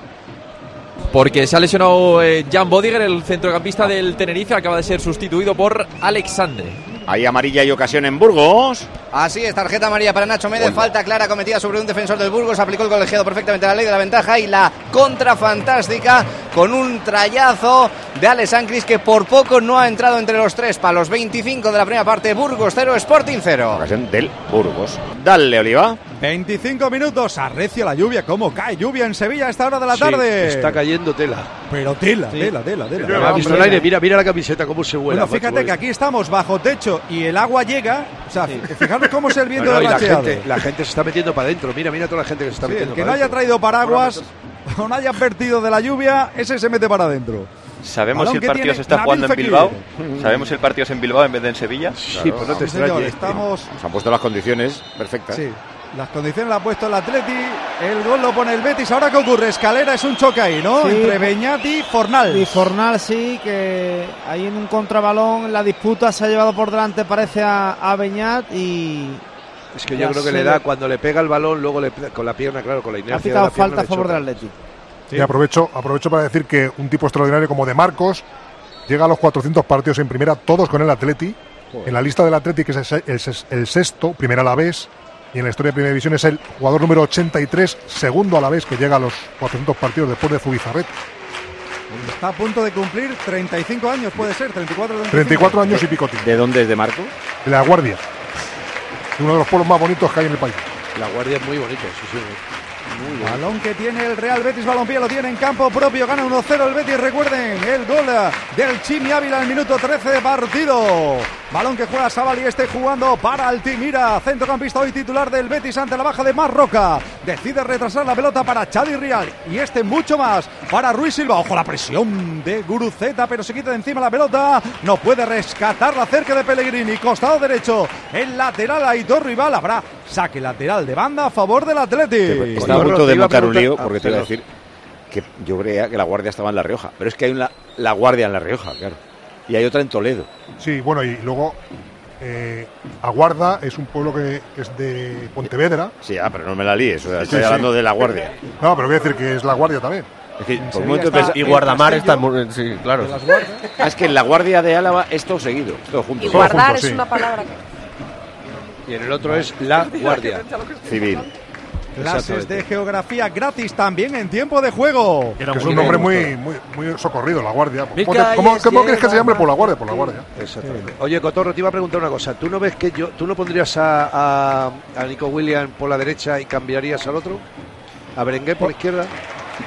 Porque se ha lesionado eh, Jan Bodiger, el centrocampista del Tenerife, acaba de ser sustituido por Alexandre. Hay amarilla y ocasión en Burgos. Así es, tarjeta amarilla para Nacho Mede, falta clara cometida sobre un defensor del Burgos, aplicó el colegiado perfectamente la ley de la ventaja y la contra fantástica con un trayazo de Alex Ancris que por poco no ha entrado entre los tres palos. 25 de la primera parte, Burgos 0, Sporting 0. Ocasión del Burgos. Dale, Oliva. 25 minutos, arrecia la lluvia, cómo cae lluvia en Sevilla a esta hora de la Sí, tarde. está cayendo tela. Pero tela, tela, tela, tela. ¿Has visto el aire? Mira, mira la camiseta, cómo se vuela. Bueno, fíjate que aquí estamos bajo techo y el agua llega. O sea, fijaros cómo es el viento No, no, de la, gente, la gente se está metiendo para adentro. Mira, mira toda la gente que se está Sí, metiendo el que no haya traído paraguas o no haya advertido de la lluvia, ese se mete para adentro. ¿Sabemos Balón si el partido se está Nabil jugando en. Bilbao? ¿Sabemos si el partido es en Bilbao en vez de en Sevilla? Sí, pues no te señor, extrañes. estamos. Se han puesto las condiciones perfectas. Sí, las condiciones las ha puesto el Atleti, el gol lo pone el Betis. Ahora qué ocurre, escalera es un choque ahí, ¿no? Sí, Entre Beñati y Fornal. Y Fornal sí, que ahí en un contrabalón la disputa se ha llevado por delante, parece a, a Beñat y Es que yo creo que se le da, cuando le pega el balón, luego le, con la pierna, claro, con la inercia. ha de la falta a favor del Atleti. Y aprovecho, aprovecho para decir que un tipo extraordinario como de Marcos llega a los 400 partidos en primera, todos con el Atleti. En la lista del Atleti, que es el sexto, primera a la vez, y en la historia de Primera División es el jugador número 83, segundo a la vez, que llega a los 400 partidos después de Zubizarret. Está a punto de cumplir 35 años, puede ser, 34 35. 34 años y picotín. ¿De dónde es de Marco? De la Guardia. Uno de los pueblos más bonitos que hay en el país. La guardia es muy bonito, sí, sí. Muy. Balón que tiene el Real Betis Balompié, lo tiene en campo propio, gana 1-0 el Betis, recuerden, el gol del Chimi Ávila al minuto 13 de partido. Balón que juega Sabali, este jugando para Altimira, centrocampista hoy titular del Betis ante la baja de Marroca. Decide retrasar la pelota para Chadi Rial y este mucho más para Ruiz Silva. Ojo la presión de Guruceta, pero se quita de encima la pelota. No puede rescatarla cerca de Pellegrini. Costado derecho, el lateral Aitor Rival. Habrá saque lateral de banda a favor del Atleti. Está a punto de montar un lío porque te iba a decir que yo creía que la guardia estaba en La Rioja. Pero es que hay una, la guardia en La Rioja, claro. Y hay otra en Toledo. Sí, bueno, y luego eh, Aguarda es un pueblo que, que es de Pontevedra. Sí, ah, pero no me la líes. o sea, Sí, estoy sí. hablando de la guardia. No, pero voy a decir que es la Guardia también. Es que por momento está- Y Guardamar está. Sí, claro. Ah, es que en la guardia de Álava es todo seguido, es todo junto. Y Todo guardar junto, es sí. una palabra que. Y en el otro es la guardia. Civil. Clases de geografía gratis también en tiempo de juego. Es un nombre muy, muy, muy socorrido, la Guardia. ¿Cómo, te- cómo- cómo crees que se llame? Por la Guardia, por la Guardia. Exactamente. Oye, Cotorro, te iba a preguntar una cosa. ¿Tú no ves que yo, tú no pondrías a, a, a Nico Williams por la derecha y cambiaría al otro? ¿A Berenguer por la izquierda?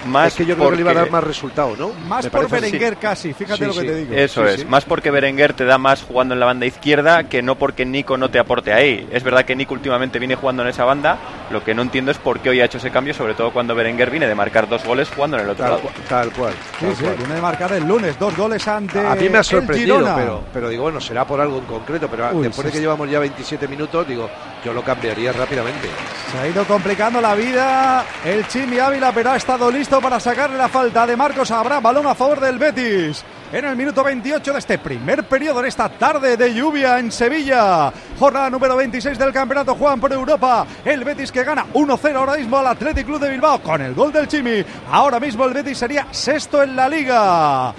Más es que yo creo que le iba a dar más resultado, ¿no? Más por. Berenguer casi, fíjate Sí, lo que sí. te digo. Eso Sí, es, sí. más porque Berenguer te da más jugando en la banda izquierda que no porque Nico no te aporte ahí. Es verdad que Nico últimamente viene jugando en esa banda, lo que no entiendo es por qué hoy ha hecho ese cambio, sobre todo cuando Berenguer viene de marcar dos goles jugando en el otro Tal, lado. cual, tal cual. Sí, tal sí, cual. viene de marcar el lunes dos goles ante A mí me ha sorprendido, pero, pero digo, bueno, será por algo en concreto, pero Uy, después de sí, que llevamos ya 27 minutos, digo, yo lo cambiaría rápidamente. Se ha ido complicando la vida el Chimi Ávila, pero ha estado listo listo para sacarle la falta de Marcos Habrá, balón a favor del Betis. En el minuto 28 de este primer periodo, en esta tarde de lluvia en Sevilla. Jornada número 26 del campeonato Juan por Europa. El Betis que gana 1-0 ahora mismo al Athletic Club de Bilbao con el gol del Chimi. Ahora mismo el Betis sería sexto en la liga.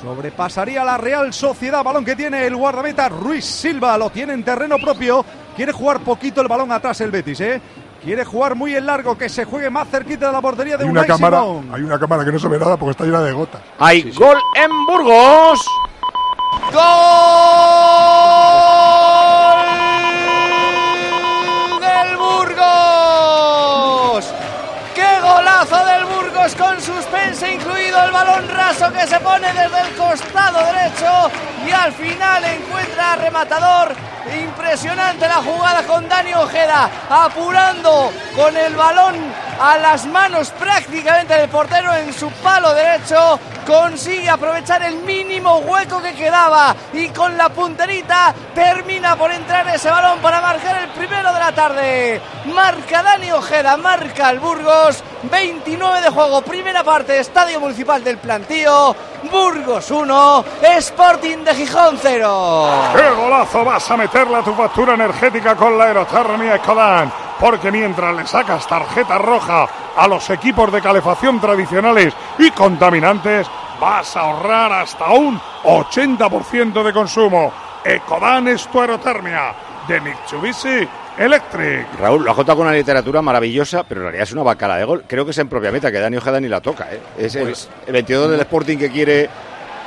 Sobrepasaría la Real Sociedad, balón que tiene el guardameta Ruiz Silva, lo tiene en terreno propio. Quiere jugar poquito el balón atrás el Betis, ¿eh? Quiere jugar muy en largo, que se juegue más cerquita de la portería de Hay una Unai cámara, Simón. hay una cámara que no se ve nada porque está llena de gotas. Hay gol en Burgos. ¡Gol del Burgos! ¡Qué golazo del Burgos con suspense incluido el balón raso que se pone desde el costado derecho y al final encuentra rematador. Impresionante la jugada con Dani Ojeda apurando con el balón a las manos prácticamente del portero en su palo derecho. Consigue aprovechar el mínimo hueco que quedaba y con la punterita termina por entrar ese balón para marcar el primero de la tarde. Marca Dani Ojeda, marca el Burgos. 29 de juego, primera parte, Estadio Municipal del Plantío. Burgos 1, Sporting de Gijón 0. ¡Qué golazo vas a meterle a tu factura energética con la aerotermia Ecodan! Porque mientras le sacas tarjeta roja a los equipos de calefacción tradicionales y contaminantes, vas a ahorrar hasta un 80% de consumo. Ecodan es tu aerotermia de Mitsubishi Electric. Raúl, lo ha contado con una literatura maravillosa, pero en realidad es una bacala de gol. Creo que es en propia meta, que Dani Ojeda ni la toca. ¿eh? Es el- Pues- el, 22 del Sporting que quiere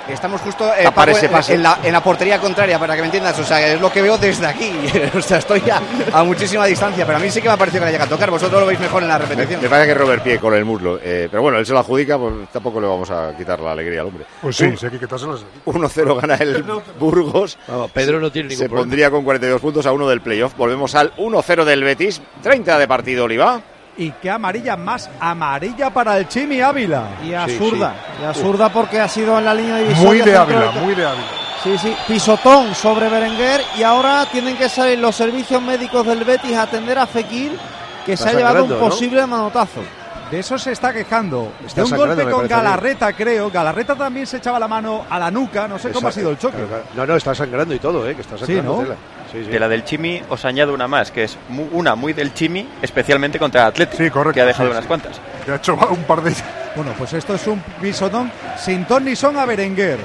Estamos justo eh, Paco, ese en- pase. En, la, en la portería contraria, para que me entiendas. O sea, es lo que veo desde aquí. o sea, estoy a, a muchísima distancia, pero a mí sí que me ha parecido que la llega a tocar. Vosotros lo veis mejor en la repetición. me parece que Robert Pie con el muslo. eh, pero bueno, él se lo adjudica, pues tampoco le vamos a quitar la alegría al hombre. Pues sí, Un- sí hay que quitárselas. 1-0 gana el Burgos. Pedro no tiene ningún Se problema. pondría con 42 puntos a uno del playoff. Volvemos al 1-0 del Betis. 30 de partido, Oliva. Y qué amarilla más amarilla para el Chimi Ávila. Y absurda, y absurda porque ha sido en la línea divisoria. Muy de Ávila, muy de Ávila. Sí, sí, pisotón sobre Berenguer y ahora tienen que salir los servicios médicos del Betis a atender a Fekir que Está se ha llevado un posible manotazo. De eso se está quejando. Está de un golpe con. Galarreta, creo. Galarreta también se echaba la mano a la nuca. No sé cómo ha sido el choque. No, no, está sangrando y todo, ¿eh? Que está sangrando ¿no? tela. Sí, sí. De la del Chimi os añado una más, que es mu- una muy del Chimi, especialmente contra el Atlético, Sí, correcto, que ha dejado sí, unas sí. cuantas. Que ha hecho un par de Bueno, pues esto es un pisotón sin ton ni son a Berenguer.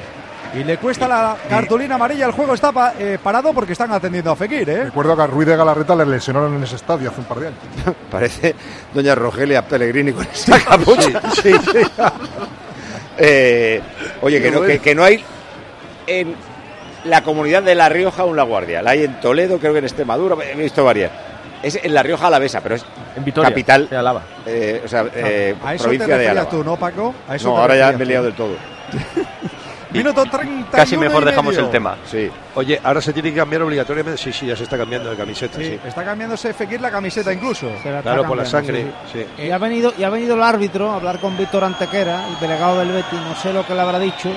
Y le cuesta la cartulina amarilla. El juego está pa- eh, parado porque están atendiendo a Fekir, ¿eh? Recuerdo que a Ruiz de Galarreta le lesionaron en ese estadio hace un par de años. Parece Doña Rogelia Pellegrini con esa capucha. Eh, oye, que no, que, que no hay en la comunidad de La Rioja un La Guardia. La hay en Toledo, creo que en Extremadura, he visto varias. Es en La Rioja Alavesa, pero es En Vitoria, capital, de Álava. eh, o sea, eh, a eso te provincia de referías Álava. tú, ¿no, Paco? A eso No, te ahora ya me he liado del todo. Minuto 30. Casi mejor dejamos el tema. Sí. Oye, ahora se tiene que cambiar obligatoriamente. Sí, sí, ya se está cambiando de camiseta. Sí, Sí, está cambiándose Fekir la camiseta incluso. La Claro, por la sangre. sí, Sí. Y ha venido y ha venido el árbitro a hablar con Víctor Antequera, el delegado del Betis, no sé lo que le habrá dicho.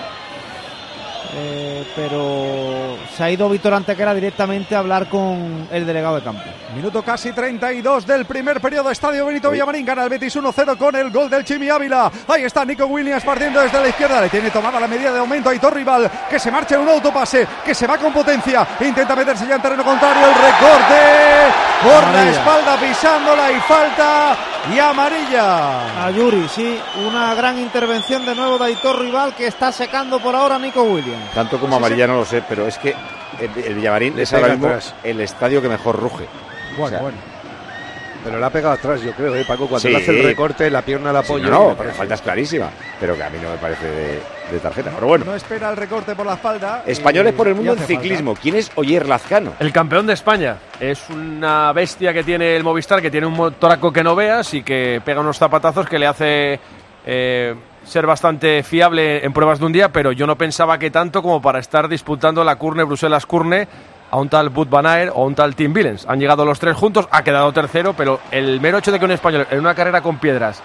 Eh, pero se ha ido Víctor Antequera directamente a hablar con el delegado de campo. Minuto casi 32 del primer periodo. Estadio Benito Villamarín gana el Betis 1-0 con el gol del Chimi Ávila. Ahí está Nico Williams partiendo desde la izquierda. Le tiene tomada la medida de aumento a Aitor Rival que se marcha en un autopase, que se va con potencia. Intenta meterse ya en terreno contrario. El recorte por la espalda pisándola y falta y amarilla. A Yuri, sí, una gran intervención de nuevo de Aitor Rival que está secando por ahora Nico Williams. Tanto como amarilla no lo sé, pero es que el, el Villamarín Le es ahora mismo atrás. el estadio que mejor ruge. Bueno, O sea, bueno. Pero la ha pegado atrás, yo creo, ¿eh, Paco? Cuando Sí. le hace el recorte, la pierna la Sí, apoya. no, no, pero falta es clarísima, pero que a mí no me parece de, de tarjeta. Pero bueno, No espera el recorte por la espalda. españoles y- por el mundo en falta. ciclismo. ¿Quién es Oyer Lazcano? El campeón de España. Es una bestia que tiene el Movistar, que tiene un motoraco que no veas y que pega unos zapatazos que le hace eh, ser bastante fiable en pruebas de un día, pero yo no pensaba que tanto como para estar disputando la Curne Bruselas-Curne a un tal Bud Van Aert o un tal Tim Willens. Han llegado los tres juntos, ha quedado tercero, pero el mero hecho de que un español en una carrera con piedras,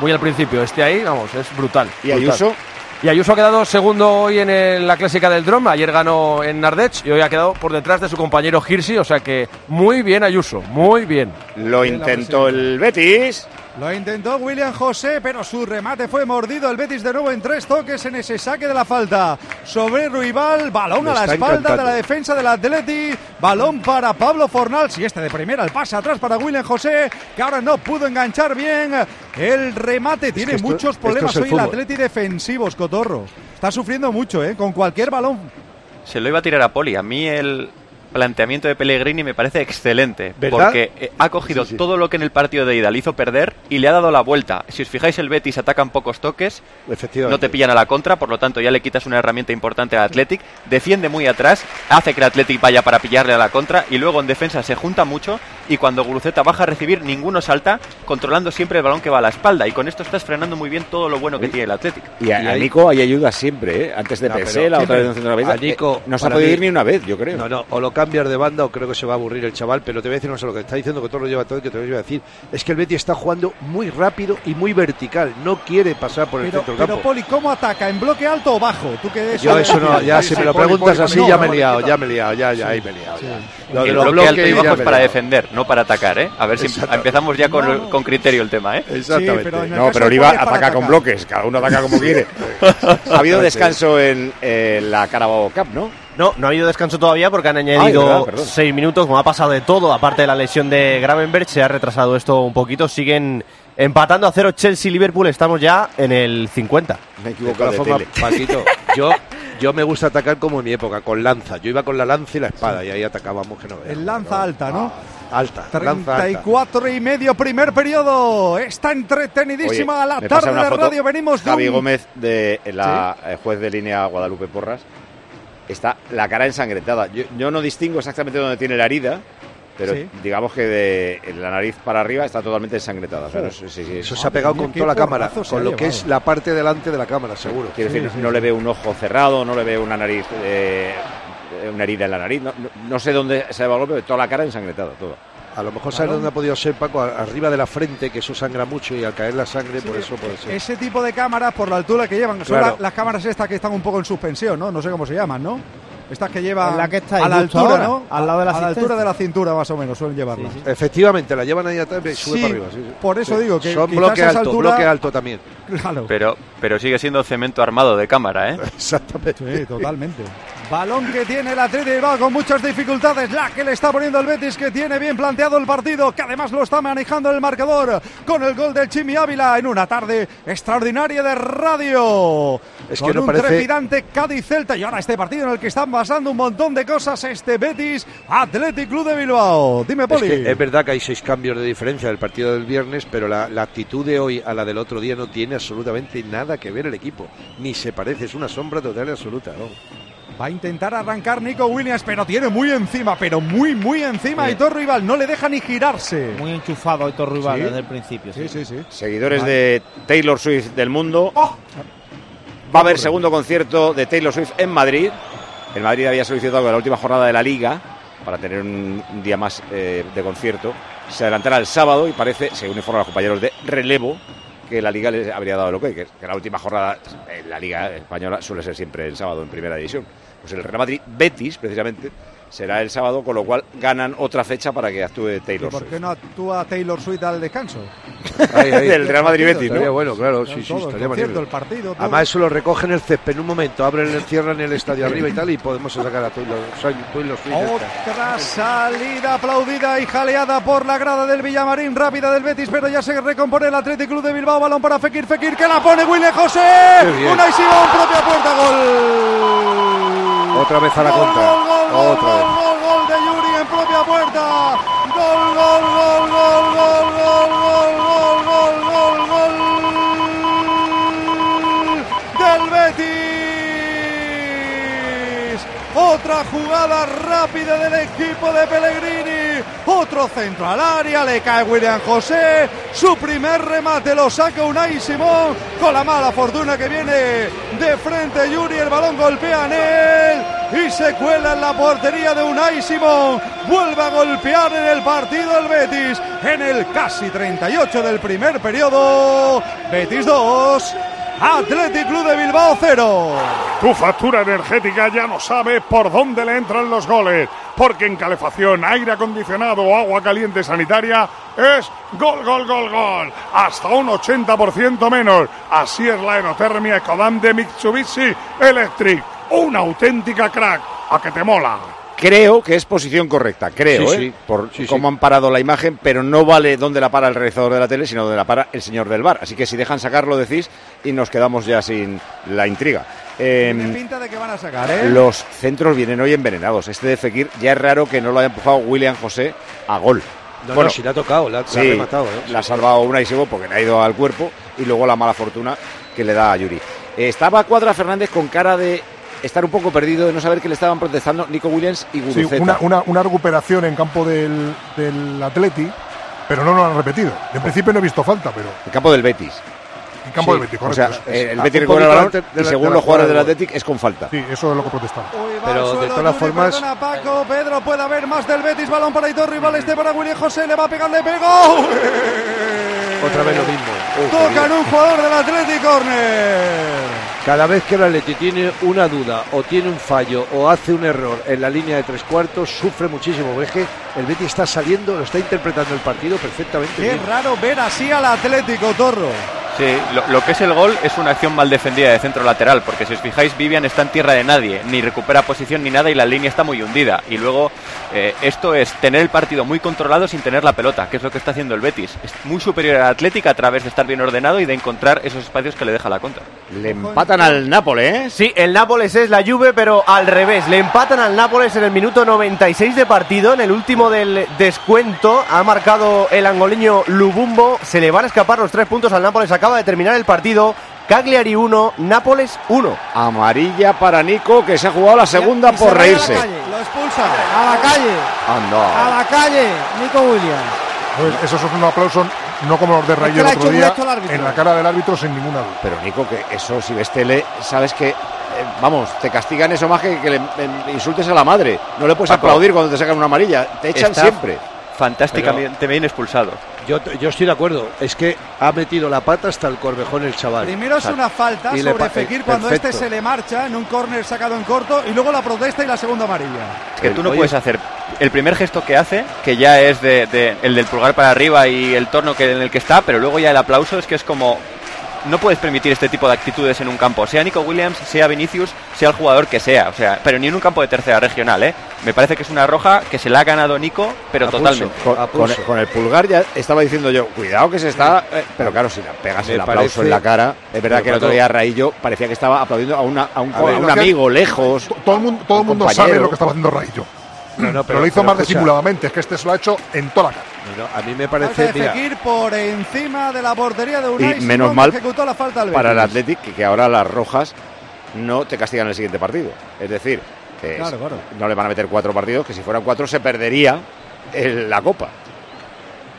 muy al principio, esté ahí, vamos, es brutal. ¿Y brutal. Ayuso? Y Ayuso ha quedado segundo hoy en el- la clásica del Drom. Ayer ganó en Nardech y hoy ha quedado por detrás de su compañero Hirsi. O sea que muy bien Ayuso, muy bien. Lo intentó el Betis. Lo intentó William José, pero su remate fue mordido. El Betis de nuevo en tres toques en ese saque de la falta. Sobre Ruibal, balón Me a la espalda encantando. de la defensa del Atleti. Balón para Pablo Fornals. Y este de primera, el pase atrás para William José, que ahora no pudo enganchar bien. El remate tiene esto- muchos problemas es el hoy el. Atleti defensivos, Cotorro. Está sufriendo mucho, ¿eh? Con cualquier balón. Se lo iba a tirar a Poli. A mí el planteamiento de Pellegrini me parece excelente. ¿Verdad? Porque eh, ha cogido todo lo que en el partido de ida le hizo perder y le ha dado la vuelta. Si os fijáis, el Betis atacan pocos toques, no te pillan a la contra, por lo tanto ya le quitas una herramienta importante al Athletic. Defiende muy atrás, hace que el Athletic vaya para pillarle a la contra y luego en defensa se junta mucho y cuando Guruceta baja a recibir, ninguno salta, controlando siempre el balón que va a la espalda. Y con esto estás frenando muy bien todo lo bueno que tiene el Athletic. Y a, a Nico hay ayuda siempre, ¿eh? Antes de No, Pesela, otra vez en centro de la. Nico, Eh, no se ha podido mí- ir ni una vez, yo creo. No, no, o lo cambias de banda o creo que se va a aburrir el chaval, pero te voy a decir una cosa, lo que está diciendo que todo lo lleva todo y que te lo iba a decir, es que el Betis está jugando muy rápido y muy vertical, no quiere pasar por el Pero, centro del pero campo. Poli, ¿cómo ataca? ¿En bloque alto o bajo? ¿Tú que Yo eso no, ya si me lo preguntas así No, ya no, me he no, liado, no. ya me he liado, ya, ya, ahí me he liado. Lo de el los bloque alto y bloques bajo es para defender, no para atacar, ¿eh? A ver si empezamos ya con, No, no. con criterio el tema, ¿eh? Exactamente. pero No, pero Oliva ataca con bloques, cada uno ataca como quiere. ha habido descanso en eh, la Carabao Cup, ¿no? No, no ha habido descanso todavía porque han añadido verdad, perdón. seis minutos, como ha pasado de todo, aparte de la lesión de Gravenberg, se ha retrasado esto un poquito, siguen empatando a cero Chelsea-Liverpool, estamos ya en el 50. Me he De tele. Paquito, yo, yo me gusta atacar como en mi época, con lanza. Yo iba con la lanza y la espada y ahí atacábamos que no veas. El lanza alta, ¿no? Alta, lanza alta. 34 y medio, primer periodo. Está entretenidísima Oye, la me pasa tarde una de foto, radio. Venimos de Javi un- Gómez, de la eh, juez de línea Guadalupe Porras, está la cara ensangrentada. Yo, yo no distingo exactamente dónde tiene la herida, pero Sí. digamos que de la nariz para arriba está totalmente ensangrentada. O sea, no sé si- Eso se ha pegado con toda la cámara, con lo que es la parte delante de la cámara, seguro. Quiero decir, no le veo un ojo cerrado, no le veo una nariz, eh, una herida en la nariz. No, no- no sé dónde se va el golpe, pero toda la cara ensangrentada, toda. A lo mejor sabes dónde ha podido ser, Paco, arriba de la frente, que eso sangra mucho y al caer la sangre, por eso puede ser. Ese tipo de cámaras, por la altura que llevan, son Claro. la- las cámaras estas que están un poco en suspensión, ¿no? No sé cómo se llaman, ¿no? Estas que llevan la que estáis a la altura, ahora, ¿no? al lado de la a la altura de la cintura, más o menos, suelen llevarlas. Efectivamente, la llevan ahí atrás y sube Sí, para arriba. sí, sí. por eso Sí. digo que Son bloque alto, altura- bloque alto también. Claro. Pero, pero sigue siendo cemento armado de cámara, ¿eh? Exactamente. Sí, totalmente. Balón que tiene el Atleti de Bilbao con muchas dificultades. La que le está poniendo el Betis, que tiene bien planteado el partido, que además lo está manejando el marcador con el gol del Chimi Ávila en una tarde extraordinaria de radio. Es que con no un parece- trepidante Cádiz-Celta y ahora este partido en el que están pasando un montón de cosas. Este Betis Athletic Club de Bilbao. Dime, Es, Poli. que es verdad que hay seis cambios de diferencia del partido del viernes, pero la, la actitud de hoy a la del otro día no tiene absolutamente nada que ver el equipo. Ni se parece, es una sombra total y absoluta. ¿no? Va a intentar arrancar Nico Williams, pero tiene muy encima, pero muy, muy encima. Sí. Aitor Rival no le deja ni girarse. Muy enchufado Aitor Rival Sí. desde el principio. Sí, sí, sí. Seguidores Vale. de Taylor Swift del mundo. Va a haber segundo concierto de Taylor Swift en Madrid. El Madrid había solicitado la última jornada de la liga para tener un, un día más eh, de concierto. Se adelantará el sábado y parece, según informan los compañeros de relevo, que la liga les habría dado lo que, que la última jornada en la liga española suele ser siempre el sábado en primera división. Pues el Real Madrid Betis, precisamente, será el sábado, con lo cual ganan otra fecha para que actúe ¿Y Taylor por Swift. qué no actúa Taylor Swift al descanso? Ahí, ahí. Del Real Madrid Betis, Estaría ¿no? bueno, claro, sí, sí, Todo, el estaría magnífico. el partido, todo. Además, eso lo recogen el césped en un momento, abren, el- cierran el estadio arriba y tal, y podemos sacar a Taylor Taylor Swift. Otra salida aplaudida y jaleada por la grada del Villamarín, rápida del Betis, pero ya se recompone el Atlético Club de Bilbao, balón para Fekir, Fekir, que la pone William José, una y Simón, propia puerta, gol. Otra vez a la contra. Otra vez. Otra jugada rápida del equipo de Pellegrini. Otro centro al área, le cae William José. Su primer remate lo saca Unai Simón con la mala fortuna que viene de frente Yuri. El balón golpea en él y se cuela en la portería de Unai Simón. Vuelve a golpear en el partido el Betis en el casi 38 del primer periodo. Betis 2, Athletic Club de Bilbao 0. Tu factura energética ya no sabe por dónde le entran los goles, porque en calefacción, aire acondicionado o agua caliente sanitaria es gol, gol, gol, gol. Hasta un 80% menos. Así es la aerotermia Ecodan de Mitsubishi Electric. Una auténtica crack. A que te mola. Creo que es posición correcta, creo, Sí, ¿eh? sí. por Sí, sí. cómo han parado la imagen, pero no vale dónde la para el realizador de la tele, sino donde la para el señor del bar. Así que si dejan sacarlo, decís, y nos quedamos ya sin la intriga. Eh, Tiene pinta de que van a sacar, ¿eh? los centros vienen hoy envenenados. Este de Fekir ya es raro que no lo haya empujado William José a gol. No, no, si le ha tocado, la, la ha rematado. ¿eh? la ha salvado una y Sebo porque le ha ido al cuerpo y luego la mala fortuna que le da a Yuri. Eh, estaba Cuadra Fernández con cara de estar un poco perdido, de no saber que le estaban protestando Nico Williams y Sí, Guruceta. una, una, una recuperación en campo del, del Atleti, pero no lo han repetido. En principio no he visto falta, pero En campo del Betis. en campo Sí, del Betis, O correcto. sea, Es- eh, el Betis recupera el balón de y según de los jugadores del Athletic es con falta. Sí, eso es lo que protestaron. Pero de todas formas, Perdona Paco, Pedro puede haber más del Betis, balón para Hitor, rival este para William José, le va a pegar, le pegó. otra vez lo mismo. Uf, Tocan un jugador del Atlético Corner. Cada vez que el Atleti tiene una duda o tiene un fallo o hace un error en la línea de tres cuartos, sufre muchísimo. Es que el Betis está saliendo, lo está interpretando el partido perfectamente. Qué bien. raro ver así al Atlético, Torro. Sí, lo, lo que es el gol es una acción mal defendida de centro lateral, porque si os fijáis, Vivian está en tierra de nadie, ni recupera posición ni nada y la línea está muy hundida. Y luego, eh, esto es tener el partido muy controlado sin tener la pelota, que es lo que está haciendo el Betis. Es muy superior al Atlético a través de estar bien ordenado y de encontrar esos espacios que le deja la contra. Le empatan al Nápoles, ¿eh? Sí, el Nápoles es la Juve, pero al revés. Le empatan al Nápoles en el minuto 96 de partido. En el último del descuento ha marcado el angoleño Lubumbo. Se le van a escapar los tres puntos al Nápoles. Acaba de terminar el partido. Cagliari 1, Nápoles 1. Amarilla para Nico, que se ha jugado la segunda Y se por va a la reírse. calle. Lo expulsa. A la calle, a la calle, Nico Williams. Pues esos son un aplauso, no como los de el otro día, árbitro. en la cara del árbitro sin ninguna duda. Pero Nico, que eso si ves tele, sabes que, eh, vamos, te castigan eso más que que le insultes a la madre. No le puedes Paco. aplaudir cuando te sacan una amarilla. Te echan Está siempre. Fantásticamente bien expulsado. Yo, yo estoy de acuerdo. Es que ha metido la pata hasta el corvejón el chaval. Primero es una falta Y sobre pa- Fekir cuando perfecto. este se le marcha en un córner sacado en corto y luego la protesta y la segunda amarilla. Es que tú no Oye. puedes hacer el primer gesto que hace, que ya es de, de- el del pulgar para arriba y el torno que, en el que está, pero luego ya el aplauso es que es como no puedes permitir este tipo de actitudes en un campo, sea Nico Williams, sea Vinicius, sea el jugador que sea, o sea, pero ni en un campo de tercera regional, ¿eh? Me parece que es una roja que se la ha ganado Nico, pero A pulso. totalmente. Con, A con pulso. el, con el pulgar ya estaba diciendo yo, cuidado que se está. eh, pero claro, si le pegas Me el aplauso parece- en la cara, es verdad que el otro día Raillo parecía que estaba aplaudiendo a, una, a un, A ver, un amigo lejos. To- Todo el mundo, todo el mundo sabe lo que estaba haciendo Rayo. No, no, pero, lo hizo pero más escucha, disimuladamente, es que este se lo ha hecho en toda la cara. no, a mí me parece, mira, por encima de la portería de Unai Y menos mal que ejecutó la falta al para el. Athletic que, que ahora las rojas no te castigan en el siguiente partido. Es decir, que Claro, es- claro. no le van a meter cuatro partidos, que si fueran cuatro se perdería el- la copa.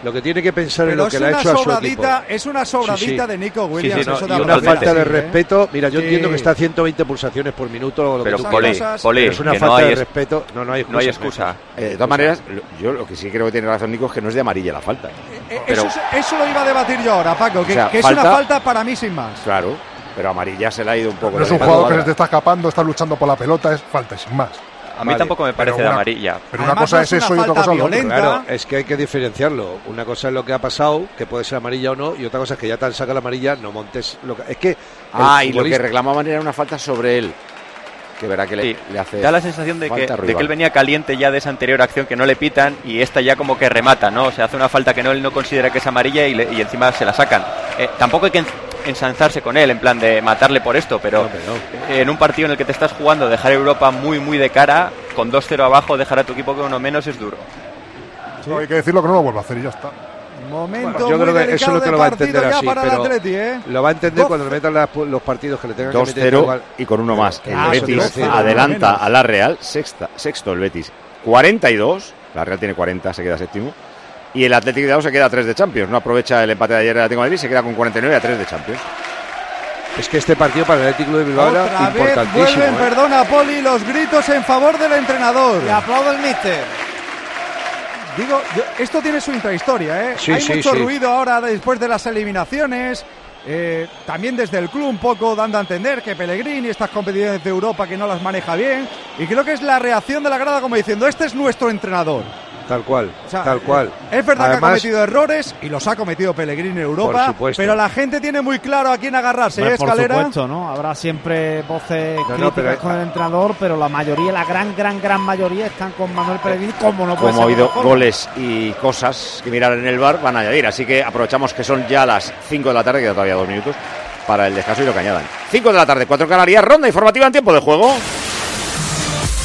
Lo que tiene que pensar en Pero lo es que le ha hecho a su equipo. es una sobradita Sí, sí. de Nico Williams. sí, no, eso Y una falta de sí, ¿eh? respeto. Mira, yo Sí. entiendo que está a 120 pulsaciones por minuto. Lo Pero que Poli, quieras, Poli, pero es una que no falta hay de es- respeto. No, no hay excusa. No hay excusa. Eh, de todas maneras, lo- yo lo que sí creo que tiene razón Nico es que no es de amarilla la falta. Eh, Pero- eso, eso lo iba a debatir yo ahora, Paco, que, O sea, que es falta- una falta para mí sin más. Claro, pero amarilla se le ha ido un poco. No es un jugador que se te está escapando, está luchando por la pelota, es falta y sin más. A mí Vale, tampoco me parece de amarilla. Pero una Además, cosa no es es una eso y otra cosa es lo otro. violenta. Claro, es que hay que diferenciarlo. Una cosa es lo que ha pasado, que puede ser amarilla o no, y otra cosa es que ya te han sacado la amarilla, no montes. Lo que, es que. Ah, y lo que reclamaban era una falta sobre él. Que verá que le, Sí, le hace. da la sensación de que, de él venía caliente ya de esa anterior acción que no le pitan y esta ya como que remata, ¿no? O sea, hace una falta que no, él no considera que es amarilla y, le- y encima se la sacan. Eh, tampoco hay que en- ensanzarse con él, en plan de matarle por esto, pero no. en un partido en el que te estás jugando, dejar Europa muy, muy de cara, con 2-0 abajo, dejar a tu equipo con uno menos es duro. No, hay que decirlo que no lo vuelva a hacer y ya está. Momento Yo muy creo que eso no te lo va a entender así, pero Atleti, ¿eh? lo va a entender cuando le metan las- los partidos que le tengan que meter. 2-0 igual. y con uno más. El Ah, Betis adelanta a la Real, sexta, sexto el Betis, 42. La Real tiene 40, se queda séptimo. Y el Atlético de Bilbao se queda a 3 de Champions. No aprovecha el empate de ayer del Atlético de Madrid, se queda con 49 a 3 de Champions. Es que este partido para el Atlético de Bilbao era Otra vez importantísimo. vuelven, ¿eh? perdona, Poli, los gritos en favor del entrenador. Le aplaudo el míster. Digo, yo- esto tiene su intrahistoria, ¿eh? Sí, Hay sí, mucho sí. ruido ahora después de las eliminaciones. eh, también desde el club un poco dando a entender que Pellegrini, estas competiciones de Europa que no las maneja bien, y creo que es la reacción de la grada como diciendo, este es nuestro entrenador. Tal cual, O sea, tal cual. Es verdad que ha Además, cometido errores y los ha cometido Pellegrini en Europa, supuesto. pero la gente tiene muy claro a quién agarrarse, Hombre, ¿eh, por Escalera? supuesto, ¿no? Habrá siempre voces No, no, críticas pero- con el entrenador, pero la mayoría, la gran, gran, gran mayoría están con Manuel Pellegrini, como no puede Como ha habido goles y cosas que mirar en el bar, van a añadir. Así que aprovechamos que son ya las 5 de la tarde, queda todavía dos minutos para el descanso y lo que añadan. 5 de la tarde, 4 Canarias, ronda informativa en tiempo de juego.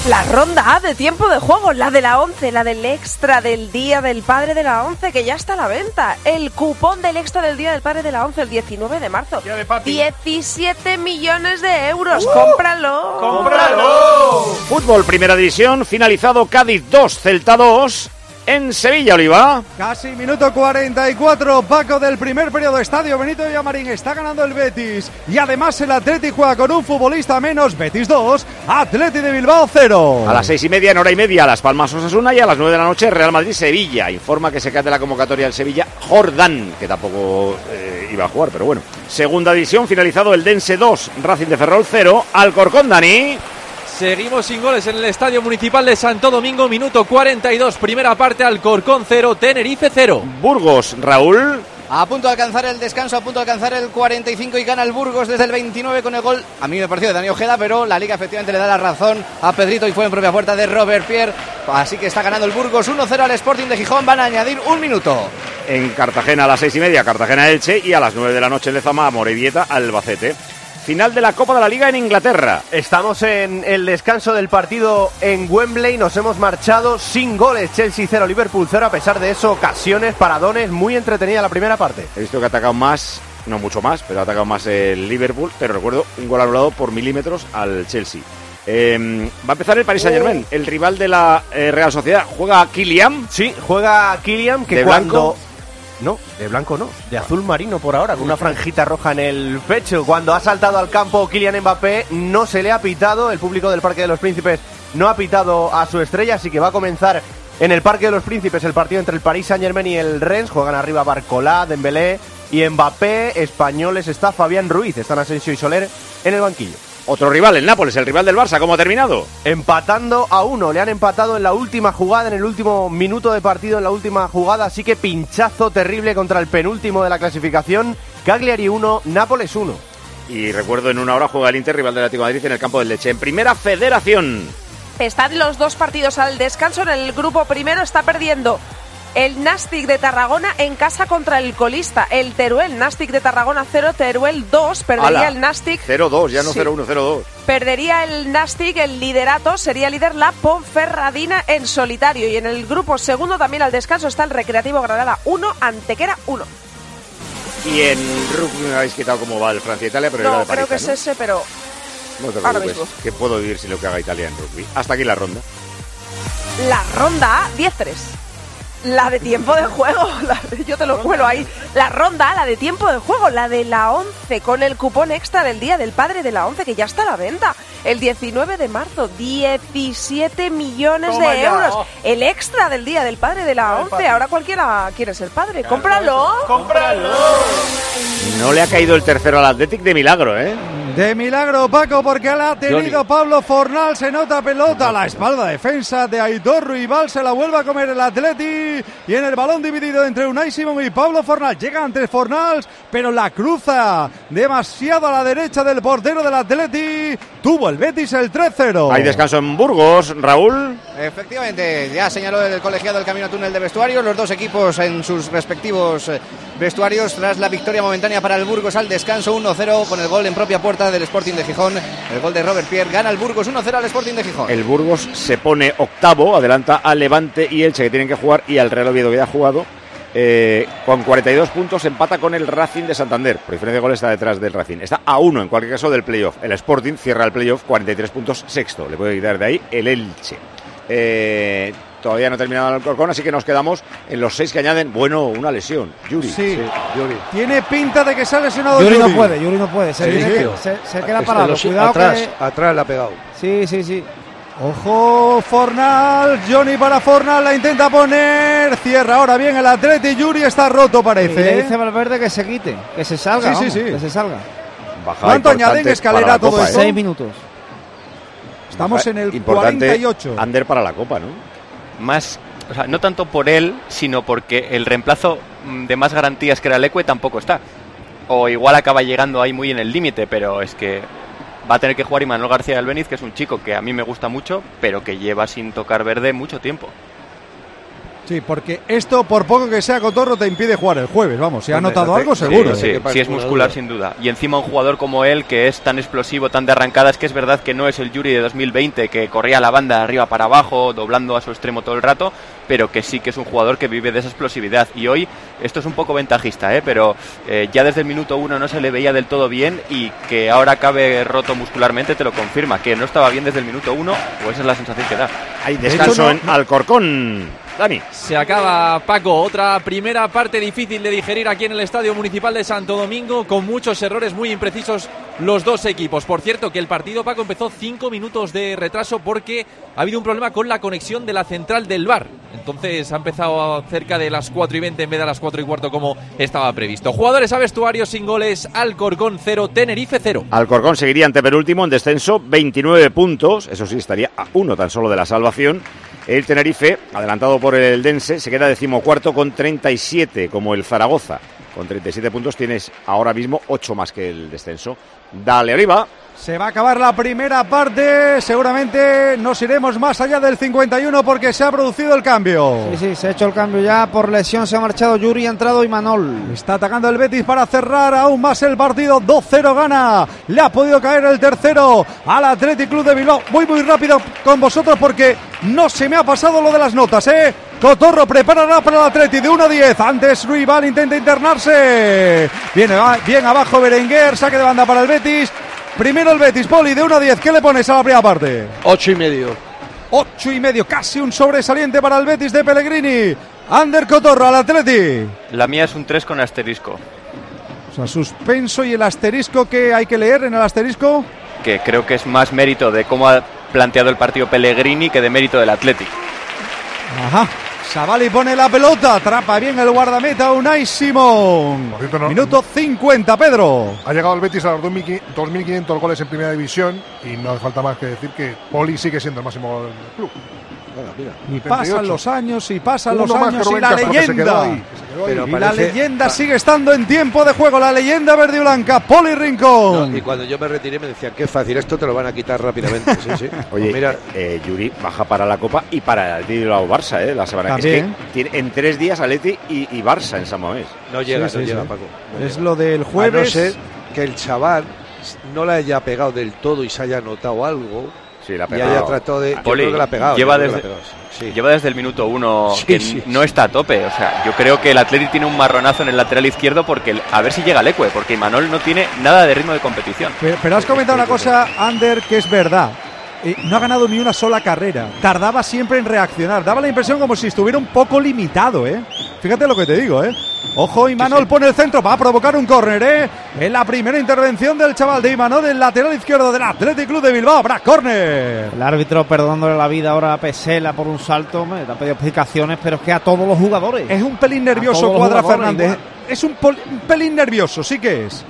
La ronda A de tiempo de juego, la de la 11, la del extra del Día del Padre de la 11, que ya está a la venta. El cupón del extra del Día del Padre de la 11, el 19 de marzo. 17 millones de euros. ¡Cómpralo! ¡Cómpralo! Fútbol, primera división, finalizado Cádiz 2, Celta 2, en Sevilla, Oliva. Casi minuto 44, Paco del primer periodo, Estadio Benito Villamarín, está ganando el Betis y además el Atleti juega con un futbolista menos, Betis 2, Atleti de Bilbao 0. A las seis y media, en hora y media, Las Palmas Osasuna y a las nueve de la noche, Real Madrid-Sevilla. Informa que se cae de la convocatoria del Sevilla Jordán, que tampoco eh, iba a jugar, pero bueno. Segunda división, finalizado el Dense 2, Racing de Ferrol 0, Alcorcón Dani. Seguimos sin goles en el Estadio Municipal de Santo Domingo, minuto 42, primera parte, Alcorcón 0, Tenerife 0. Burgos, Raúl. A punto de alcanzar el descanso, a punto de alcanzar el 45 y gana el Burgos desde el 29 con el gol. A mí me pareció de Dani Ojeda, pero la liga efectivamente le da la razón a Pedrito y fue en propia puerta de Robert Pierre. Así que está ganando el Burgos 1-0 al Sporting de Gijón. Van a añadir un minuto. En Cartagena a las seis y media, Cartagena-Elche y a las nueve de la noche en Lezama, Morevieta, Albacete. Final de la Copa de la Liga en Inglaterra. Estamos en el descanso del partido en Wembley. Nos hemos marchado sin goles. Chelsea 0, Liverpool 0. A pesar de eso, ocasiones, paradones. Muy entretenida la primera parte. He visto que ha atacado más, no mucho más, pero ha atacado más el Liverpool. Pero recuerdo un gol anulado por milímetros al Chelsea. Eh, va a empezar el Paris Saint Germain, el rival de la eh, Real Sociedad. Juega Kylian. Sí, juega Kylian que ¿De cuando... blanco? No, de blanco no, de azul marino por ahora, con una franjita roja en el pecho. Cuando ha saltado al campo Kylian Mbappé, no se le ha pitado. El público del Parque de los Príncipes no ha pitado a su estrella, así que va a comenzar en el Parque de los Príncipes el partido entre el Paris Saint Germain y el Rennes. Juegan arriba Barcolá, Dembélé y Mbappé. Españoles está Fabián Ruiz, están Asensio y Soler en el banquillo. Otro rival, el Nápoles, el rival del Barça. ¿Cómo ha terminado? Empatando a uno, le han empatado en la última jugada, en el último minuto de partido, en la última jugada, así que pinchazo terrible contra el penúltimo de la clasificación. Cagliari 1, Nápoles 1. Y recuerdo en una hora juega el Inter, rival del Atlético de Madrid, en el campo del Leche. En primera federación. Están los dos partidos al descanso. En el grupo primero está perdiendo el Nastic de Tarragona en casa contra el colista, el Teruel. Nastic de Tarragona 0, Teruel 2. Perdería Ala, el Nastic. 0-2, ya no Sí. 0-1, 0-2. Perdería el Nastic el liderato, sería líder la Ponferradina en solitario. Y en el grupo segundo también al descanso está el Recreativo Granada 1, Antequera 1. Y en rugby me habéis quitado cómo va el Francia-Italia, pero era No, de creo que paliza, es ese, pero ¿no? No te ahora preocupes, mismo. que puedo vivir sin lo que haga Italia en rugby. Hasta aquí la ronda. La ronda A, 10-3. La de tiempo de juego, la de- yo te lo cuelo ahí. La ronda la de tiempo de juego, la de la 11, con el cupón extra del Día del Padre de la 11, que ya está a la venta. El 19 de marzo, 17 millones Toma de ya. euros. El extra del Día del Padre de la 11. Ahora cualquiera quiere ser padre. ¡Cómpralo! ¡Cómpralo! No le ha caído el tercero al Athletic de milagro, ¿eh? De milagro, Paco, porque la ha tenido Pablo Fornal. Se nota pelota. La espalda defensa de Aitor Ruibal se la vuelve a comer el Atleti. Y en el balón dividido entre Unai Simón y Pablo Fornal. Llega antes Fornals, pero la cruza demasiado a la derecha del portero del Atleti. Tuvo el Betis el 3-0. Hay descanso en Burgos, Raúl. Efectivamente, ya señaló el colegiado el camino a túnel de vestuario. Los dos equipos en sus respectivos eh, vestuarios tras la victoria momentánea para el Burgos al descanso 1-0 con el gol en propia puerta del Sporting de Gijón. El gol de Robert Pierre gana el Burgos 1-0 al Sporting de Gijón. El Burgos se pone octavo, adelanta al Levante y Elche que tienen que jugar y al Real Oviedo que ya ha jugado. eh, con 42 puntos empata con el Racing de Santander. Por diferencia de goles está detrás del Racing. Está a uno en cualquier caso del playoff. El Sporting cierra el playoff 43 puntos sexto. Le puede quitar de ahí el Elche. Eh, todavía no ha terminado el Alcorcón, así que nos quedamos en los seis que añaden. Bueno, una lesión. Yuri. Sí. Tiene pinta de que se ha lesionado Yuri no Yuri. puede, Yuri no puede. Se, Sí, tiene sí. que- se- se queda Este parado. Cuidado atrás, que- atrás le ha pegado. Sí, sí, sí. Ojo, Fornal, Johnny para Fornal, la intenta poner, cierra ahora bien el Atleti, Yuri está roto Y le parece. dice Valverde que se quite, que se salga. Sí, sí, vamos, sí. Que se salga. Bajada ¿Cuánto añaden escalera la todo Copa, esto? ¿eh? Seis minutos. Estamos en el Importante 48. Ander para la Copa, ¿no? Más, o sea, no tanto por él, sino porque el reemplazo mm, de más garantías que era Leque tampoco está. O igual acaba llegando ahí muy en el límite, pero es que va a tener que jugar Imanol García del Beniz, que es un chico que a mí me gusta mucho, pero que lleva sin tocar verde mucho tiempo. Sí, porque esto, por poco que sea cotorro, te impide jugar el jueves. Vamos, si ha notado sí, algo, seguro. Sí, sí, es muscular sin duda. Y encima un jugador como él, que es tan explosivo, tan de arrancadas, que es verdad que no es el Yuri de 2020, que corría la banda de arriba para abajo, doblando a su extremo todo el rato, pero que sí que es un jugador que vive de esa explosividad. Y hoy, esto es un poco ventajista, ¿eh? pero eh, ya desde el minuto uno no se le veía del todo bien y que ahora acabe roto muscularmente te lo confirma, que no estaba bien desde el minuto uno, o esa es la sensación que da. Hay descanso en Alcorcón. Dani. Se acaba, Paco, otra primera parte difícil de digerir aquí en el Estadio Municipal de Santo Domingo, con muchos errores muy imprecisos los dos equipos. Por cierto, que el partido, Paco, empezó cinco minutos de retraso porque ha habido un problema con la conexión de la central del bar. Entonces ha empezado cerca de las 4 y 20 en vez de las 4 y cuarto como estaba previsto. Jugadores a vestuario sin goles, Alcorcón 0, Tenerife 0. Alcorcón seguiría ante penúltimo en descenso, 29 puntos, eso sí, estaría a uno tan solo de la salvación. El Tenerife, adelantado por el Dense, se queda decimocuarto con 37, como el Zaragoza. Con 37 puntos tienes ahora mismo 8 más que el descenso. Dale arriba. Se va a acabar la primera parte. Seguramente nos iremos más allá del 51 porque se ha producido el cambio. Sí, sí, se ha hecho el cambio ya. Por lesión se ha marchado Yuri, ha entrado Imanol. Está atacando el Betis para cerrar aún más el partido. 2-0 gana. Le ha podido caer el tercero al Athletic Club de Bilbao. Voy muy rápido con vosotros porque no se me ha pasado lo de las notas, ¿eh? Cotorro preparará para el Atleti de 1 a 10. Antes Ruibal intenta internarse. Viene bien abajo Berenguer. Saque de banda para el Betis. Primero el Betis, Poli, de 1 a 10. ¿Qué le pones a la primera parte? Ocho y medio. Ocho y medio, casi un sobresaliente para el Betis de Pellegrini. Ander Cotorro al Atleti. La mía es un 3 con asterisco, O sea, suspenso y el asterisco que hay que leer en el asterisco. que creo que es más mérito de cómo ha planteado el partido Pellegrini que de mérito del Athletic. Ajá. Savali pone la pelota, atrapa bien el guardameta Unai Simón. Minuto 50, Pedro. Ha llegado el Betis a los 2.500 2.500 goles en primera división y no hace falta más que decir que Poli sigue siendo el máximo del club. Y pasan 38. los años y pasan Uno los años y la leyenda. ahí, que se quedó ahí. Pero y la leyenda sigue estando en tiempo de juego. La leyenda verde y blanca, Poli Rincón. No, y cuando yo me retiré me decían, qué fácil, esto te lo van a quitar rápidamente. Sí, sí. Oye, Pues mira, eh, Yuri baja para la Copa y para el Bilbao Barça, ¿eh? La semana También. es que tiene en tres días Atleti y, y Barça en San Mamés. no llega, Sí, no sí, llega, sí. Paco. no Es llega. lo del A no jueves. ser que el chaval no la haya pegado del todo y se haya notado algo. Sí, la ha y pegado. haya tratado de. yo Poli, creo que la ha pegado. lleva, desde, la ha pegado, sí. lleva desde el minuto uno Sí, que sí, no está a tope. O sea, yo creo que el Athletic tiene un marronazo en el lateral izquierdo porque el- a ver si llega Leque, porque Imanol no tiene nada de ritmo de competición. Pero, pero has comentado una cosa, Ander, que es verdad. Eh, no ha ganado ni una sola carrera. Tardaba siempre en reaccionar. Daba la impresión como si estuviera un poco limitado, ¿eh? Fíjate lo que te digo, ¿eh? Ojo, Imanol pone el centro, va a provocar un córner, ¿eh? En la primera intervención del chaval de Imanol del lateral izquierdo del Athletic Club de Bilbao. Habrá córner. El árbitro perdonándole la vida ahora a Pesela por un salto. le ha pedido explicaciones, pero es que a todos los jugadores. Es un pelín nervioso, Cuadra Fernández. igual. Es un, pelín nervioso, sí que es.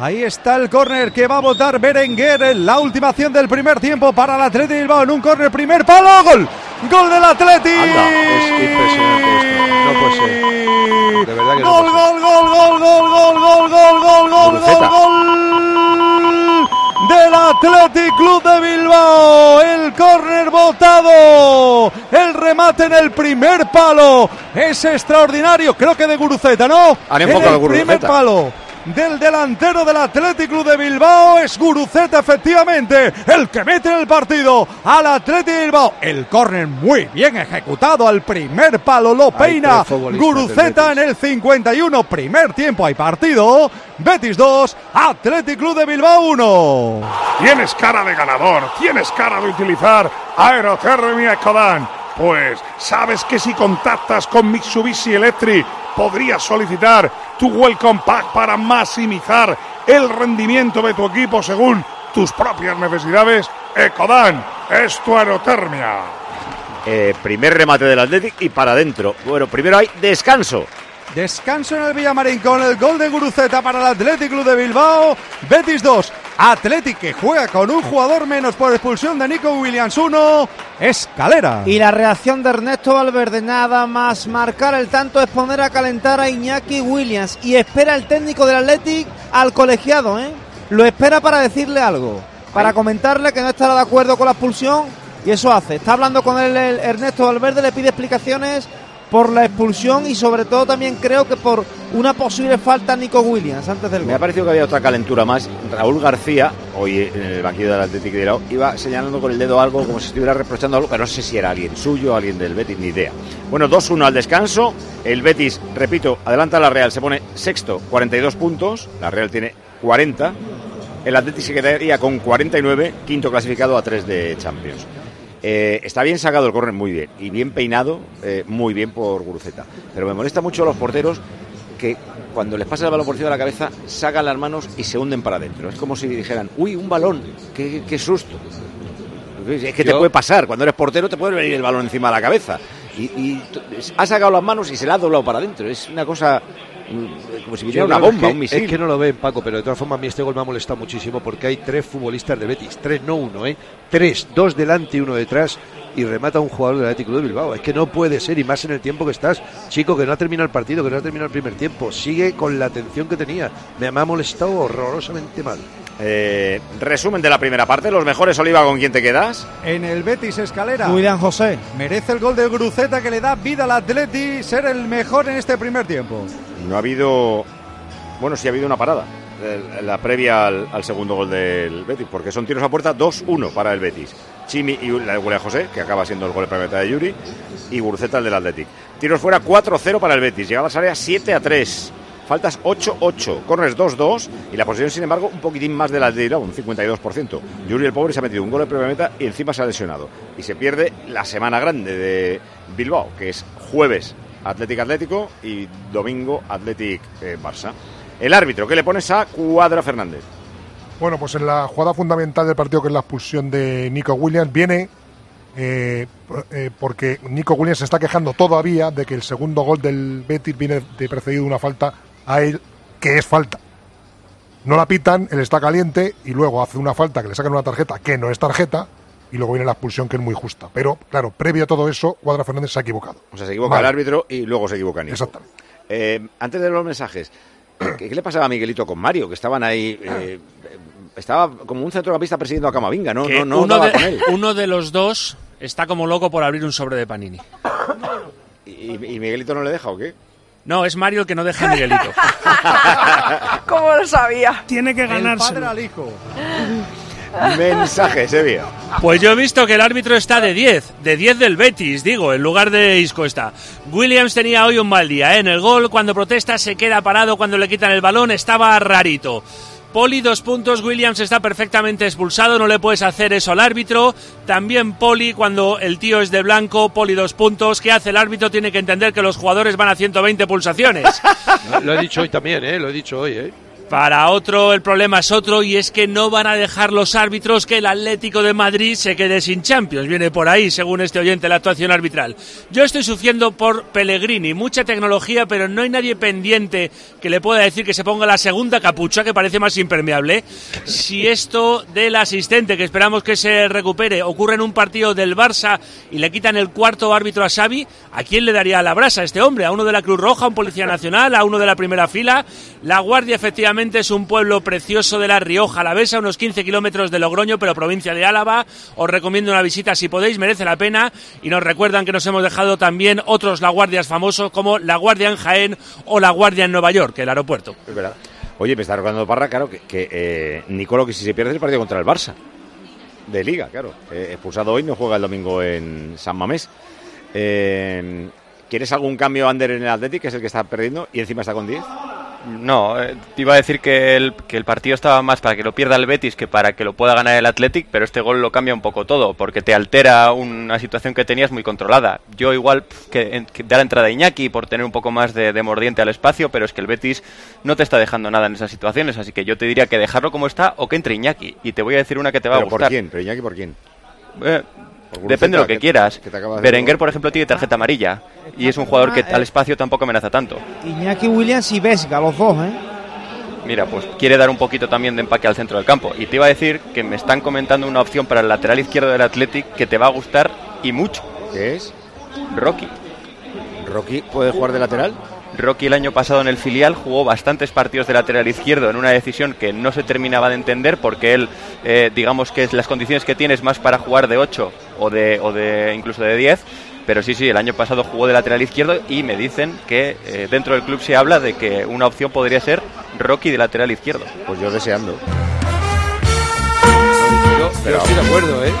Ahí está el córner que va a votar Berenguer en la última acción del primer tiempo para el Atleti Bilbao en un córner primer palo, gol, gol del Atleti. Es impresionante esto. No puede ser. De verdad que Gol, gol, gol, gol, gol, gol, gol, gol, gol, gol, gol, gol del Athletic Club de Bilbao. El córner votado. El remate en el primer palo. Es extraordinario. Creo que de Guruceta, ¿no? Han en enfocado el a primer Guruceta. palo. Del delantero del Athletic Club de Bilbao es Guruceta, efectivamente, el que mete en el partido al Athletic de Bilbao. El córner muy bien ejecutado al primer palo, lo peina Guruceta en el 51, primer tiempo hay partido. Betis 2, Athletic Club de Bilbao 1. Tienes cara de ganador, tienes cara de utilizar Aerothermia Ecodan. Pues sabes que si contactas con Mitsubishi Electric podrías solicitar tu Welcome Pack para maximizar el rendimiento de tu equipo según tus propias necesidades. Ecodan es tu aerotermia. Eh, primer remate del Athletic y para adentro. Bueno, primero hay descanso. Descanso en el Villamarín con el gol de Guruceta para el Athletic Club de Bilbao. Betis 2. Athletic que juega con un jugador menos por expulsión de Nico Williams 1. Escalera. Y la reacción de Ernesto Valverde, nada más marcar el tanto es poner a calentar a Iñaki Williams. Y espera el técnico del Athletic al colegiado, ¿eh? Lo espera para decirle algo, para comentarle que no estará de acuerdo con la expulsión. Y eso hace. Está hablando con él el Ernesto Valverde, le pide explicaciones por la expulsión y sobre todo también creo que por una posible falta a Nico Williams antes del gol. Me ha parecido que había otra calentura más. Raúl García, hoy en el banquillo del Atlético de Bilbao, iba señalando con el dedo algo como si estuviera reprochando algo, pero no sé si era alguien suyo alguien del Betis, ni idea. Bueno, 2-1 al descanso. El Betis, repito, adelanta a la Real, se pone sexto, 42 puntos. La Real tiene 40. El Atlético se quedaría con 49, quinto clasificado a 3 de Champions. Eh, está bien sacado el córner, muy bien. Y bien peinado, eh, muy bien por Guruceta. Pero me molesta mucho a los porteros que cuando les pasa el balón por encima de la cabeza, sacan las manos y se hunden para adentro. Es como si dijeran, uy, un balón, qué, qué susto. Es que te puede pasar, cuando eres portero te puede venir el balón encima de la cabeza. Y, y ha sacado las manos y se la ha doblado para adentro. Es una cosa como si viniera una bomba, que- un misil. Es que no lo ven, Paco, pero de todas formas a mí este gol me ha molestado muchísimo porque hay tres futbolistas de Betis, tres, no uno, ¿eh? Tres, dos delante y uno detrás y remata un jugador del Atlético de Bilbao. Es que no puede ser y más en el tiempo que estás, chico, que no ha terminado el partido, que no ha terminado el primer tiempo. Sigue con la atención que tenía. Me ha molestado horrorosamente mal. Eh, resumen de la primera parte, los mejores Oliva, ¿con quién te quedas? En el Betis Escalera. William José. Merece el gol de Gruceta que le da vida al Atleti ser el mejor en este primer tiempo. No ha habido. Bueno, sí ha habido una parada. La previa al, al segundo gol del Betis, porque son tiros a puerta 2-1 para el Betis. Chimi y la de William José, que acaba siendo el gol de primera mitad de Yuri, y Guruceta el del Athletic. Tiros fuera 4-0 para el Betis, llegadas áreas 7-3. Faltas 8-8, corners 2-2 y la posición, sin embargo, un poquitín más del Athletic, un 52%. Yuri el pobre se ha metido un gol de primera meta y encima se ha lesionado. Y se pierde la semana grande de Bilbao, que es jueves Atlético Atlético y domingo Atlético Barça. El árbitro, ¿qué le pones a Cuadra Fernández? Bueno, pues en la jugada fundamental del partido, que es la expulsión de Nico Williams, viene eh, eh, porque Nico Williams se está quejando todavía de que el segundo gol del Betis viene de precedido de una falta a él, que es falta. No la pitan, él está caliente y luego hace una falta que le sacan una tarjeta que no es tarjeta y luego viene la expulsión que es muy justa. Pero, claro, previo a todo eso, Cuadra Fernández se ha equivocado. O sea, se equivoca el árbitro y luego se equivoca Nico. Exactamente. Eh, antes de los mensajes, ¿qué, qué le pasaba a Miguelito con Mario? Que estaban ahí. eh, estaba como un centrocampista persiguiendo a Camavinga, ¿no? No, no uno, daba de, con él. uno de los dos está como loco por abrir un sobre de Panini. ¿Y, y Miguelito no le deja o qué? No, es Mario el que no deja a Miguelito. ¿Cómo lo sabía? Tiene que El padre al hijo. Mensaje, Sevilla. Pues yo he visto que el árbitro está de 10, de 10 del Betis, digo, en lugar de Isco está. Williams tenía hoy un mal día, ¿eh? en el gol, cuando protesta se queda parado, cuando le quitan el balón estaba rarito. Poli, dos puntos, Williams está perfectamente expulsado, no le puedes hacer eso al árbitro. También Poli, cuando el tío es de blanco, Poli, dos puntos. ¿Qué hace el árbitro? Tiene que entender que los jugadores van a 120 pulsaciones. Lo he dicho hoy también, ¿eh? Lo he dicho hoy, ¿eh? Para otro el problema es otro y es que no van a dejar los árbitros que el Atlético de Madrid se quede sin Champions. Viene por ahí, según este oyente, la actuación arbitral. Yo estoy sufriendo por Pellegrini, mucha tecnología, pero no hay nadie pendiente que le pueda decir que se ponga la segunda capucha, que parece más impermeable. Si esto del asistente, que esperamos que se recupere, ocurre en un partido del Barça y le quitan el cuarto árbitro a Xavi, ¿a quién le daría la brasa a este hombre? ¿A uno de la Cruz Roja, a un policía nacional, a uno de la primera fila? La Guardia, efectivamente, es un pueblo precioso de la Rioja Alavesa, unos 15 kilómetros de Logroño, pero provincia de Álava. Os recomiendo una visita si podéis, merece la pena. Y nos recuerdan que nos hemos dejado también otros La Guardias famosos como La Guardia en Jaén o La Guardia en Nueva York, el aeropuerto. Oye, me está recordando Parra, claro, que, que eh, Nicolo, que si se pierde el partido contra el Barça. De Liga, claro. Eh, expulsado hoy, no juega el domingo en San Mamés. Eh, ¿Quieres algún cambio, Ander, en el Athletic, que es el que está perdiendo y encima está con 10? No, eh, te iba a decir que el, que el partido estaba más para que lo pierda el Betis que para que lo pueda ganar el Athletic, pero este gol lo cambia un poco todo, porque te altera una situación que tenías muy controlada. Yo igual que, da la entrada a Iñaki por tener un poco más de, de mordiente al espacio, pero es que el Betis no te está dejando nada en esas situaciones, así que yo te diría que dejarlo como está o que entre Iñaki. Y te voy a decir una que te va ¿Pero a por gustar. quién? ¿Pero Iñaki por quién? Eh, Por depende de lo que, que- quieras. que Berenguer, por ejemplo, tiene tarjeta amarilla y es un jugador que Ah, al eh. espacio tampoco amenaza tanto. Iñaki Williams y Vesga, los dos, ¿eh? Mira, pues quiere dar un poquito también de empaque al centro del campo. Y te iba a decir que me están comentando una opción para el lateral izquierdo del Athletic que te va a gustar y mucho. ¿Qué es? Rocky. ¿Rocky puede jugar de lateral? Rocky el año pasado en el filial jugó bastantes partidos de lateral izquierdo en una decisión que no se terminaba de entender porque él, eh, digamos que las condiciones que tiene es más para jugar de 8 o de, o de incluso de 10. Pero sí, sí, el año pasado jugó de lateral izquierdo y me dicen que eh, dentro del club se habla de que una opción podría ser Rocky de lateral izquierdo. Pues yo deseando. Yo, yo estoy de acuerdo, ¿eh?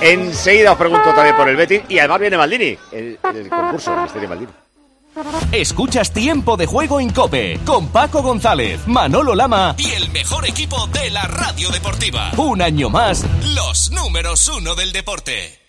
Enseguida os pregunto también por el Betis y además viene Maldini, el, el concurso, el Misterio Maldini. Escuchas Tiempo de Juego en Cope con Paco González, Manolo Lama y el mejor equipo de la radio deportiva. Un año más, los números uno del deporte.